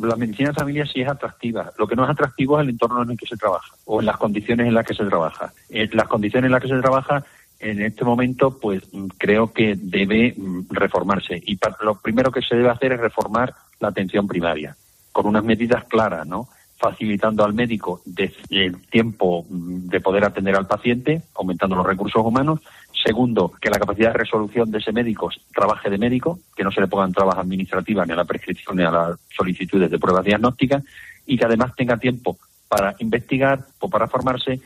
S33: La medicina de familia sí es atractiva. Lo que no es atractivo es el entorno en el que se trabaja o en las condiciones en las que se trabaja. En las condiciones en las que se trabaja en este momento, pues creo que debe mm, reformarse. Y lo primero que se debe hacer es reformar la atención primaria, con unas medidas claras, ¿no? Facilitando al médico el tiempo mm, de poder atender al paciente, aumentando los recursos humanos. Segundo, que la capacidad de resolución de ese médico trabaje de médico, que no se le pongan trabas administrativas ni a la prescripción ni a las solicitudes de pruebas diagnósticas y que además tenga tiempo para investigar o para formarse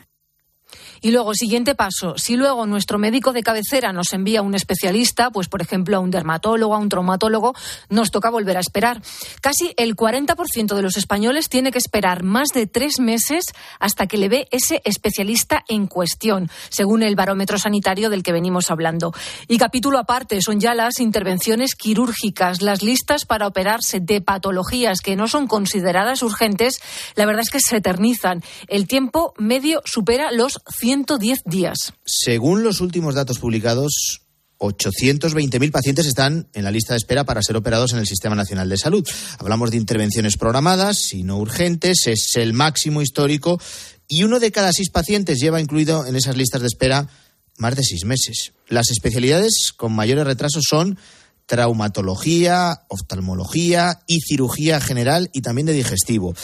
S17: y luego, siguiente paso, si luego nuestro médico de cabecera nos envía un especialista, pues por ejemplo a un dermatólogo, a un traumatólogo, nos toca volver a esperar. Casi el 40% de los españoles tiene que esperar más de tres meses hasta que le ve ese especialista en cuestión, según el barómetro sanitario del que venimos hablando. Y capítulo aparte son ya las intervenciones quirúrgicas, las listas para operarse de patologías que no son consideradas urgentes, la verdad es que se eternizan. El tiempo medio supera los 110 días.
S1: Según los últimos datos publicados, 820.000 pacientes están en la lista de espera para ser operados en el Sistema Nacional de Salud. Hablamos de intervenciones programadas y no urgentes, es el máximo histórico y uno de cada seis pacientes lleva incluido en esas listas de espera más de seis meses. Las especialidades con mayores retrasos son traumatología, oftalmología y cirugía general y también de digestivo.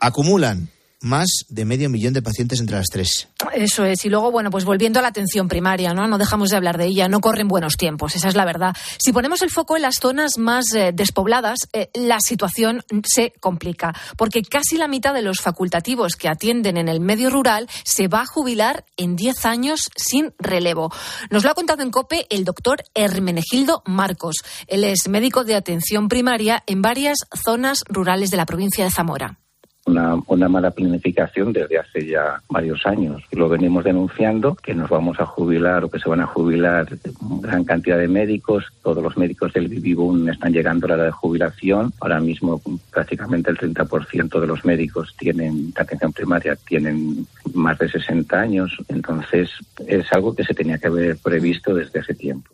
S1: Acumulan más de medio millón de pacientes entre las tres.
S17: Eso es. Y luego, bueno, pues volviendo a la atención primaria, ¿no? No dejamos de hablar de ella. No corren buenos tiempos, esa es la verdad. Si ponemos el foco en las zonas más eh, despobladas, eh, la situación se complica. Porque casi la mitad de los facultativos que atienden en el medio rural se va a jubilar en 10 años sin relevo. Nos lo ha contado en COPE el doctor Hermenegildo Marcos. Él es médico de atención primaria en varias zonas rurales de la provincia de Zamora
S34: una, una mala planificación desde hace ya varios años. Lo venimos denunciando, que nos vamos a jubilar o que se van a jubilar gran cantidad de médicos. Todos los médicos del Vivibun están llegando a la edad de jubilación. Ahora mismo prácticamente el 30% de los médicos tienen, de atención primaria, tienen más de 60 años. Entonces es algo que se tenía que haber previsto desde hace tiempo.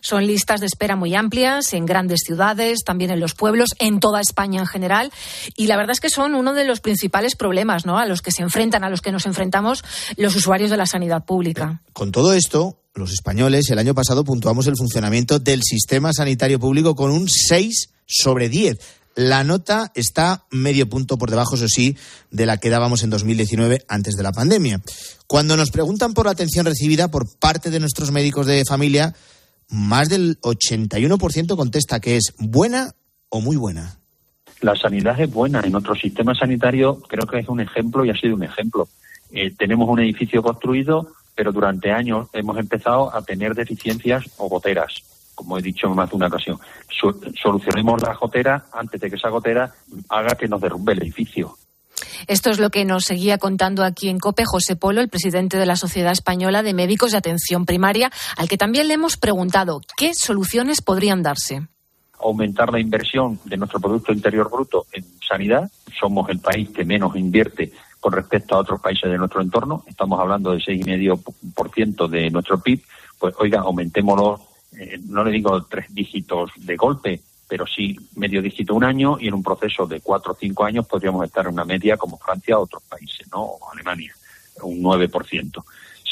S17: Son listas de espera muy amplias en grandes ciudades, también en los pueblos, en toda España en general. Y la verdad es que son uno de los principales problemas ¿no? a los que se enfrentan, a los que nos enfrentamos los usuarios de la sanidad pública.
S1: Con todo esto, los españoles el año pasado puntuamos el funcionamiento del sistema sanitario público con un 6 sobre 10. La nota está medio punto por debajo, eso sí, de la que dábamos en 2019 antes de la pandemia. Cuando nos preguntan por la atención recibida por parte de nuestros médicos de familia, más del 81% contesta que es buena o muy buena.
S33: La sanidad es buena. En nuestro sistema sanitario creo que es un ejemplo y ha sido un ejemplo. Eh, tenemos un edificio construido, pero durante años hemos empezado a tener deficiencias o goteras, como he dicho en más de una ocasión. solucionemos la gotera antes de que esa gotera haga que nos derrumbe el edificio.
S17: Esto es lo que nos seguía contando aquí en COPE José Polo, el presidente de la Sociedad Española de Médicos de Atención Primaria, al que también le hemos preguntado qué soluciones podrían darse.
S33: Aumentar la inversión de nuestro Producto Interior Bruto en sanidad. Somos el país que menos invierte con respecto a otros países de nuestro entorno. Estamos hablando del 6,5% de nuestro PIB. Pues oiga, aumentémoslo, eh, no le digo tres dígitos de golpe, pero sí medio dígito un año y en un proceso de cuatro o cinco años podríamos estar en una media como Francia o otros países, ¿no? O Alemania, un 9%.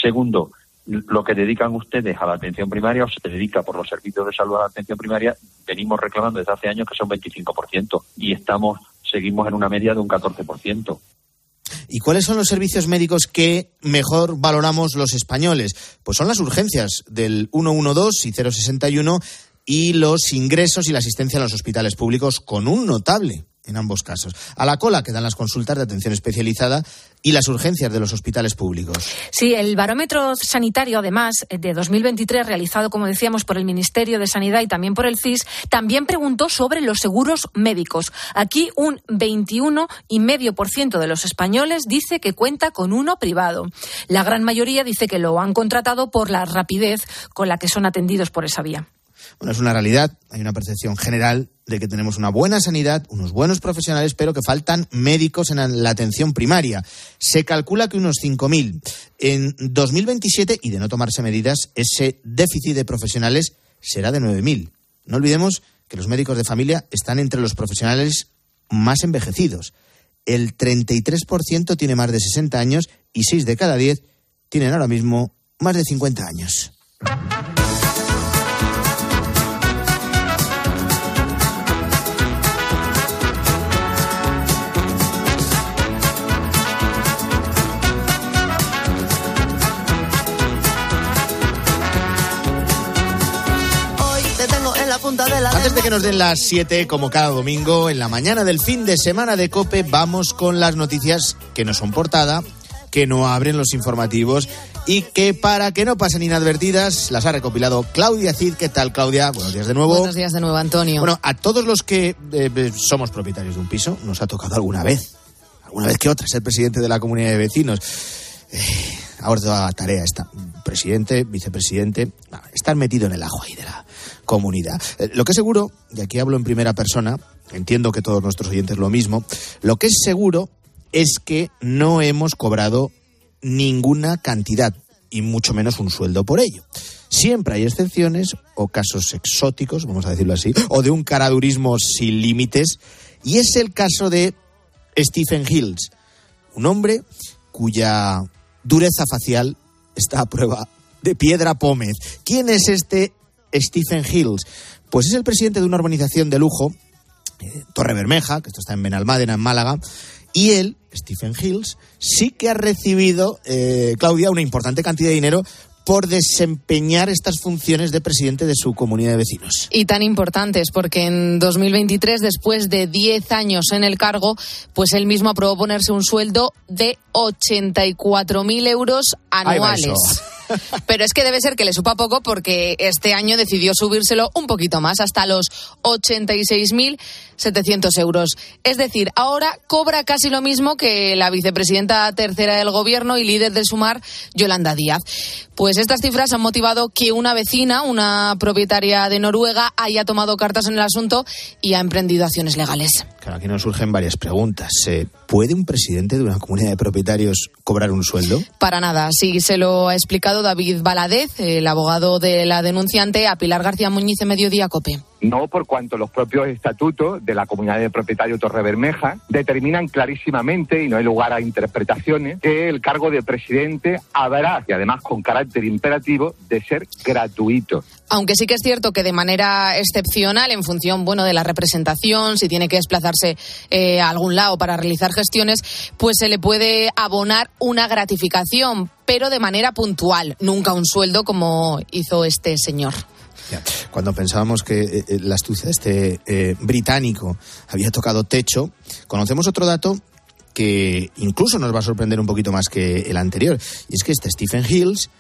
S33: Segundo, lo que dedican ustedes a la atención primaria o se dedica por los servicios de salud a la atención primaria, venimos reclamando desde hace años que son 25% y estamos seguimos en una media de un 14%.
S1: ¿Y cuáles son los servicios médicos que mejor valoramos los españoles? Pues son las urgencias del 112 y 061 y los ingresos y la asistencia en los hospitales públicos con un notable en ambos casos. A la cola quedan las consultas de atención especializada y las urgencias de los hospitales públicos.
S17: Sí, el barómetro sanitario, además, de 2023, realizado, como decíamos, por el Ministerio de Sanidad y también por el CIS, también preguntó sobre los seguros médicos. Aquí un 21,5% de los españoles dice que cuenta con uno privado. La gran mayoría dice que lo han contratado por la rapidez con la que son atendidos por esa vía.
S1: Bueno, es una realidad, hay una percepción general de que tenemos una buena sanidad, unos buenos profesionales, pero que faltan médicos en la atención primaria. Se calcula que unos 5.000. En 2027, y de no tomarse medidas, ese déficit de profesionales será de 9.000. No olvidemos que los médicos de familia están entre los profesionales más envejecidos. El 33% tiene más de 60 años y 6 de cada 10 tienen ahora mismo más de 50 años. Antes de que nos den las 7, como cada domingo, en la mañana del fin de semana de Cope, vamos con las noticias que no son portada, que no abren los informativos y que para que no pasen inadvertidas las ha recopilado Claudia Cid. ¿Qué tal, Claudia? Buenos días de nuevo.
S9: Buenos días de nuevo, Antonio.
S1: Bueno, a todos los que eh, somos propietarios de un piso, nos ha tocado alguna vez, alguna vez que otra, ser presidente de la comunidad de vecinos. Eh, ahora toda tarea está. Presidente, vicepresidente, estar metido en el ajo ahí de la comunidad. Eh, lo que es seguro, y aquí hablo en primera persona, entiendo que todos nuestros oyentes lo mismo, lo que es seguro es que no hemos cobrado ninguna cantidad, y mucho menos un sueldo por ello. Siempre hay excepciones o casos exóticos, vamos a decirlo así, o de un caradurismo sin límites, y es el caso de Stephen Hills, un hombre cuya dureza facial está a prueba de piedra pómez. ¿Quién es este Stephen Hills? Pues es el presidente de una urbanización de lujo, eh, Torre Bermeja, que esto está en Benalmádena, en Málaga, Y él, Stephen Hills, sí que ha recibido, eh, Claudia, una importante cantidad de dinero por desempeñar estas funciones de presidente de su comunidad de vecinos.
S9: Y tan importantes, porque en 2023, después de 10 años en el cargo, pues él mismo aprobó ponerse un sueldo de 84.000 euros anuales. Pero es que debe ser que le supa poco porque este año decidió subírselo un poquito más, hasta los 86.700 euros. Es decir, ahora cobra casi lo mismo que la vicepresidenta tercera del gobierno y líder del Sumar, Yolanda Díaz. Pues estas cifras han motivado que una vecina, una propietaria de Noruega, haya tomado cartas en el asunto y ha emprendido acciones legales.
S1: Claro, aquí nos surgen varias preguntas. ¿Puede un presidente de una comunidad de propietarios cobrar un sueldo?
S9: Para nada. Sí, se lo ha explicado David Baladez, el abogado de la denunciante, a Pilar García Muñiz en Mediodía Cope.
S35: No por cuanto los propios estatutos de la comunidad de propietarios Torre Bermeja determinan clarísimamente, y no hay lugar a interpretaciones, que el cargo de presidente habrá, y además con carácter imperativo, de ser gratuito.
S9: Aunque sí que es cierto que de manera excepcional, en función bueno de la representación, si tiene que desplazarse eh, a algún lado para realizar gestiones, pues se le puede abonar una gratificación, pero de manera puntual, nunca un sueldo como hizo este señor.
S1: Cuando pensábamos que eh, eh, la astucia de este eh, británico había tocado techo, conocemos otro dato que incluso nos va a sorprender un poquito más que el anterior. Y es que este Stephen Hills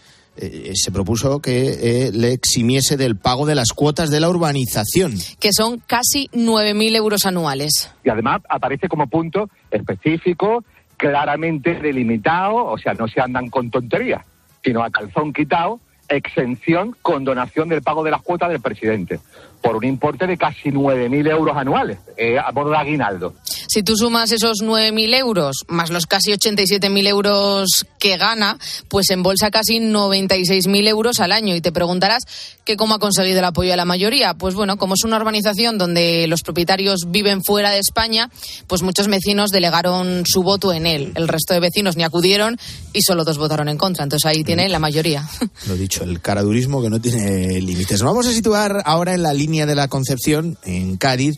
S1: se propuso que le eximiese del pago de las cuotas de la urbanización.
S9: Que son casi 9.000 euros anuales.
S35: Y además aparece como punto específico, claramente delimitado, o sea, no se andan con tonterías, sino a calzón quitado, exención con donación del pago de las cuotas del presidente, por un importe de casi 9.000 euros anuales, eh, a modo de aguinaldo.
S9: Si tú sumas esos 9.000 euros más los casi 87.000 euros que gana, pues embolsa casi 96.000 euros al año. Y te preguntarás que cómo ha conseguido el apoyo de la mayoría. Pues bueno, como es una urbanización donde los propietarios viven fuera de España, pues muchos vecinos delegaron su voto en él. El resto de vecinos ni acudieron y solo dos votaron en contra. Entonces ahí tiene la mayoría. <laughs>
S1: Lo dicho, el caradurismo que no tiene límites. Vamos a situar ahora en la línea de la Concepción, en Cádiz.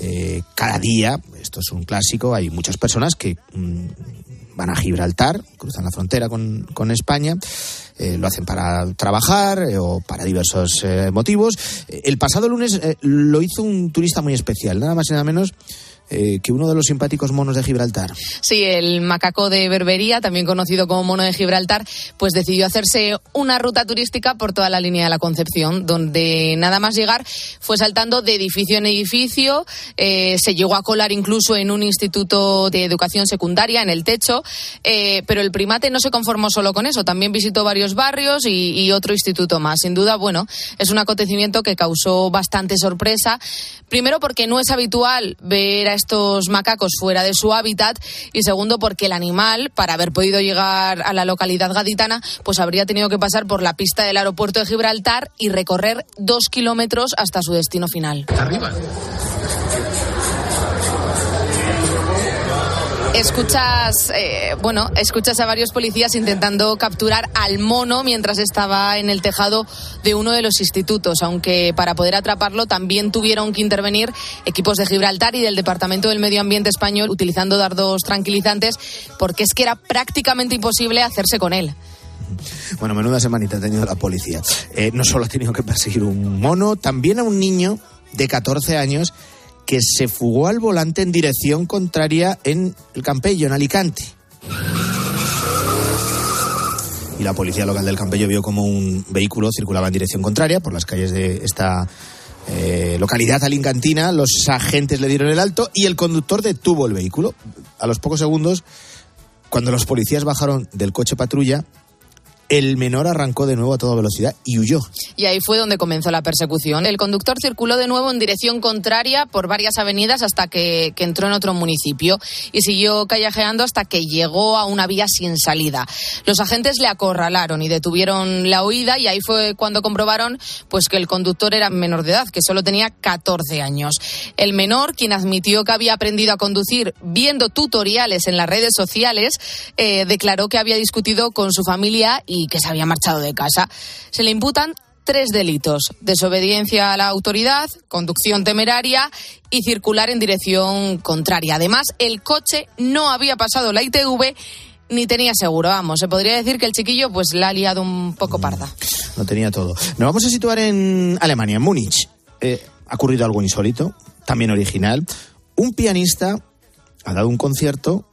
S1: Eh, cada día, esto es un clásico, hay muchas personas que mm, van a Gibraltar, cruzan la frontera con, con España. Eh, lo hacen para trabajar eh, o para diversos motivos. el pasado lunes lo hizo un turista muy especial, nada más y nada menos eh, que uno de los simpáticos monos de Gibraltar.
S9: Sí, el macaco de Berbería, también conocido como mono de Gibraltar, pues decidió hacerse una ruta turística por toda la línea de la Concepción, donde nada más llegar fue saltando de edificio en edificio, eh, se llegó a colar incluso en un instituto de educación secundaria, en el techo, eh, pero el primate no se conformó solo con eso, también visitó varios barrios y, y otro instituto más. Sin duda, bueno, es un acontecimiento que causó bastante sorpresa, primero porque no es habitual ver a estos macacos fuera de su hábitat y segundo porque el animal, para haber podido llegar a la localidad gaditana, pues habría tenido que pasar por la pista del aeropuerto de Gibraltar y recorrer dos kilómetros hasta su destino final.
S36: Arriba.
S9: Escuchas, eh, bueno, escuchas a varios policías intentando capturar al mono mientras estaba en el tejado de uno de los institutos, aunque para poder atraparlo también tuvieron que intervenir equipos de Gibraltar y del Departamento del Medio Ambiente español utilizando dardos tranquilizantes, porque es que era prácticamente imposible hacerse con él.
S1: Bueno, menuda semanita ha tenido la policía. Eh, no solo ha tenido que perseguir un mono, también a un niño de 14 años que se fugó al volante en dirección contraria en el Campello, en Alicante. Y la policía local del Campello vio como un vehículo circulaba en dirección contraria por las calles de esta eh, localidad alicantina. Los agentes le dieron el alto y el conductor detuvo el vehículo. A los pocos segundos, cuando los policías bajaron del coche patrulla, el menor arrancó de nuevo a toda velocidad y huyó.
S9: Y ahí fue donde comenzó la persecución. El conductor circuló de nuevo en dirección contraria por varias avenidas hasta que, que entró en otro municipio y siguió callejeando hasta que llegó a una vía sin salida. Los agentes le acorralaron y detuvieron la huida y ahí fue cuando comprobaron pues que el conductor era menor de edad, que solo tenía 14 años. El menor, quien admitió que había aprendido a conducir viendo tutoriales en las redes sociales, eh, declaró que había discutido con su familia y que se había marchado de casa. Se le imputan tres delitos. Desobediencia a la autoridad, conducción temeraria y circular en dirección contraria. Además, el coche no había pasado la ITV ni tenía seguro. Vamos, se podría decir que el chiquillo pues la ha liado un poco parda.
S1: No tenía todo. Nos vamos a situar en Alemania, en Múnich. Eh, ha ocurrido algo insólito, también original. Un pianista ha dado un concierto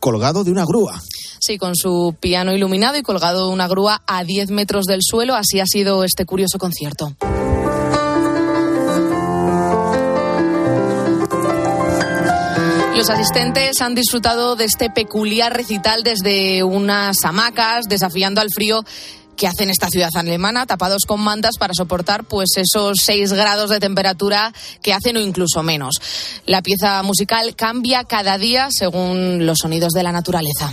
S1: colgado de una grúa.
S9: Sí, con su piano iluminado y colgado una grúa a 10 metros del suelo. Así ha sido este curioso concierto. Los asistentes han disfrutado de este peculiar recital desde unas hamacas, desafiando al frío que hacen esta ciudad alemana, tapados con mantas para soportar pues esos 6 grados de temperatura que hacen o incluso menos. La pieza musical cambia cada día según los sonidos de la naturaleza.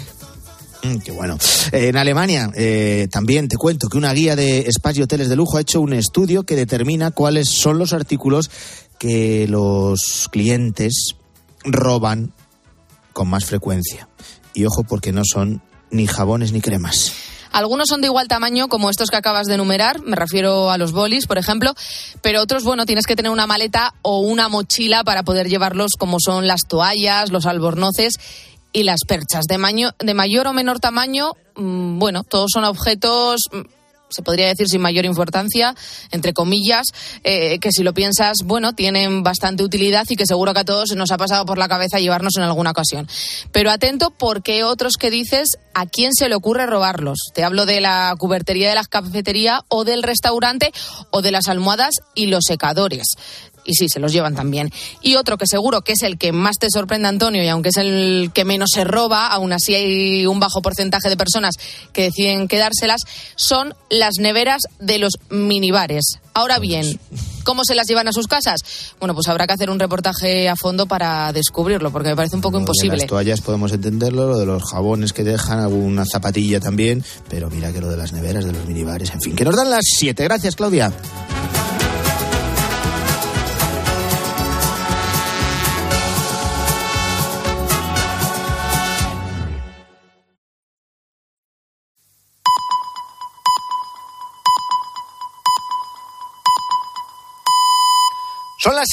S1: Mm, qué bueno. En Alemania eh, también te cuento que una guía de spas y hoteles de lujo ha hecho un estudio que determina cuáles son los artículos que los clientes roban con más frecuencia. Y ojo porque no son ni jabones ni cremas.
S9: Algunos son de igual tamaño como estos que acabas de enumerar, me refiero a los bolis, por ejemplo, pero otros, bueno, tienes que tener una maleta o una mochila para poder llevarlos como son las toallas, los albornoces y las perchas. De, de mayor o menor tamaño, mm, bueno, todos son objetos mm, se podría decir sin mayor importancia, entre comillas, eh, que si lo piensas, bueno, tienen bastante utilidad y que seguro que a todos nos ha pasado por la cabeza llevarnos en alguna ocasión. Pero atento porque otros que dices, ¿a quién se le ocurre robarlos? Te hablo de la cubertería de la cafetería o del restaurante o de las almohadas y los secadores y sí, se los llevan también. Y otro que seguro que es el que más te sorprende, Antonio, y aunque es el que menos se roba, aún así hay un bajo porcentaje de personas que deciden quedárselas, son las neveras de los minibares. Ahora bien, ¿cómo se las llevan a sus casas? Bueno, pues habrá que hacer un reportaje a fondo para descubrirlo, porque me parece un poco imposible.
S1: las toallas podemos entenderlo, lo de los jabones que dejan, alguna zapatilla también, pero mira que lo de las neveras, de los minibares, en fin, que nos dan las siete. Gracias, Claudia. Son las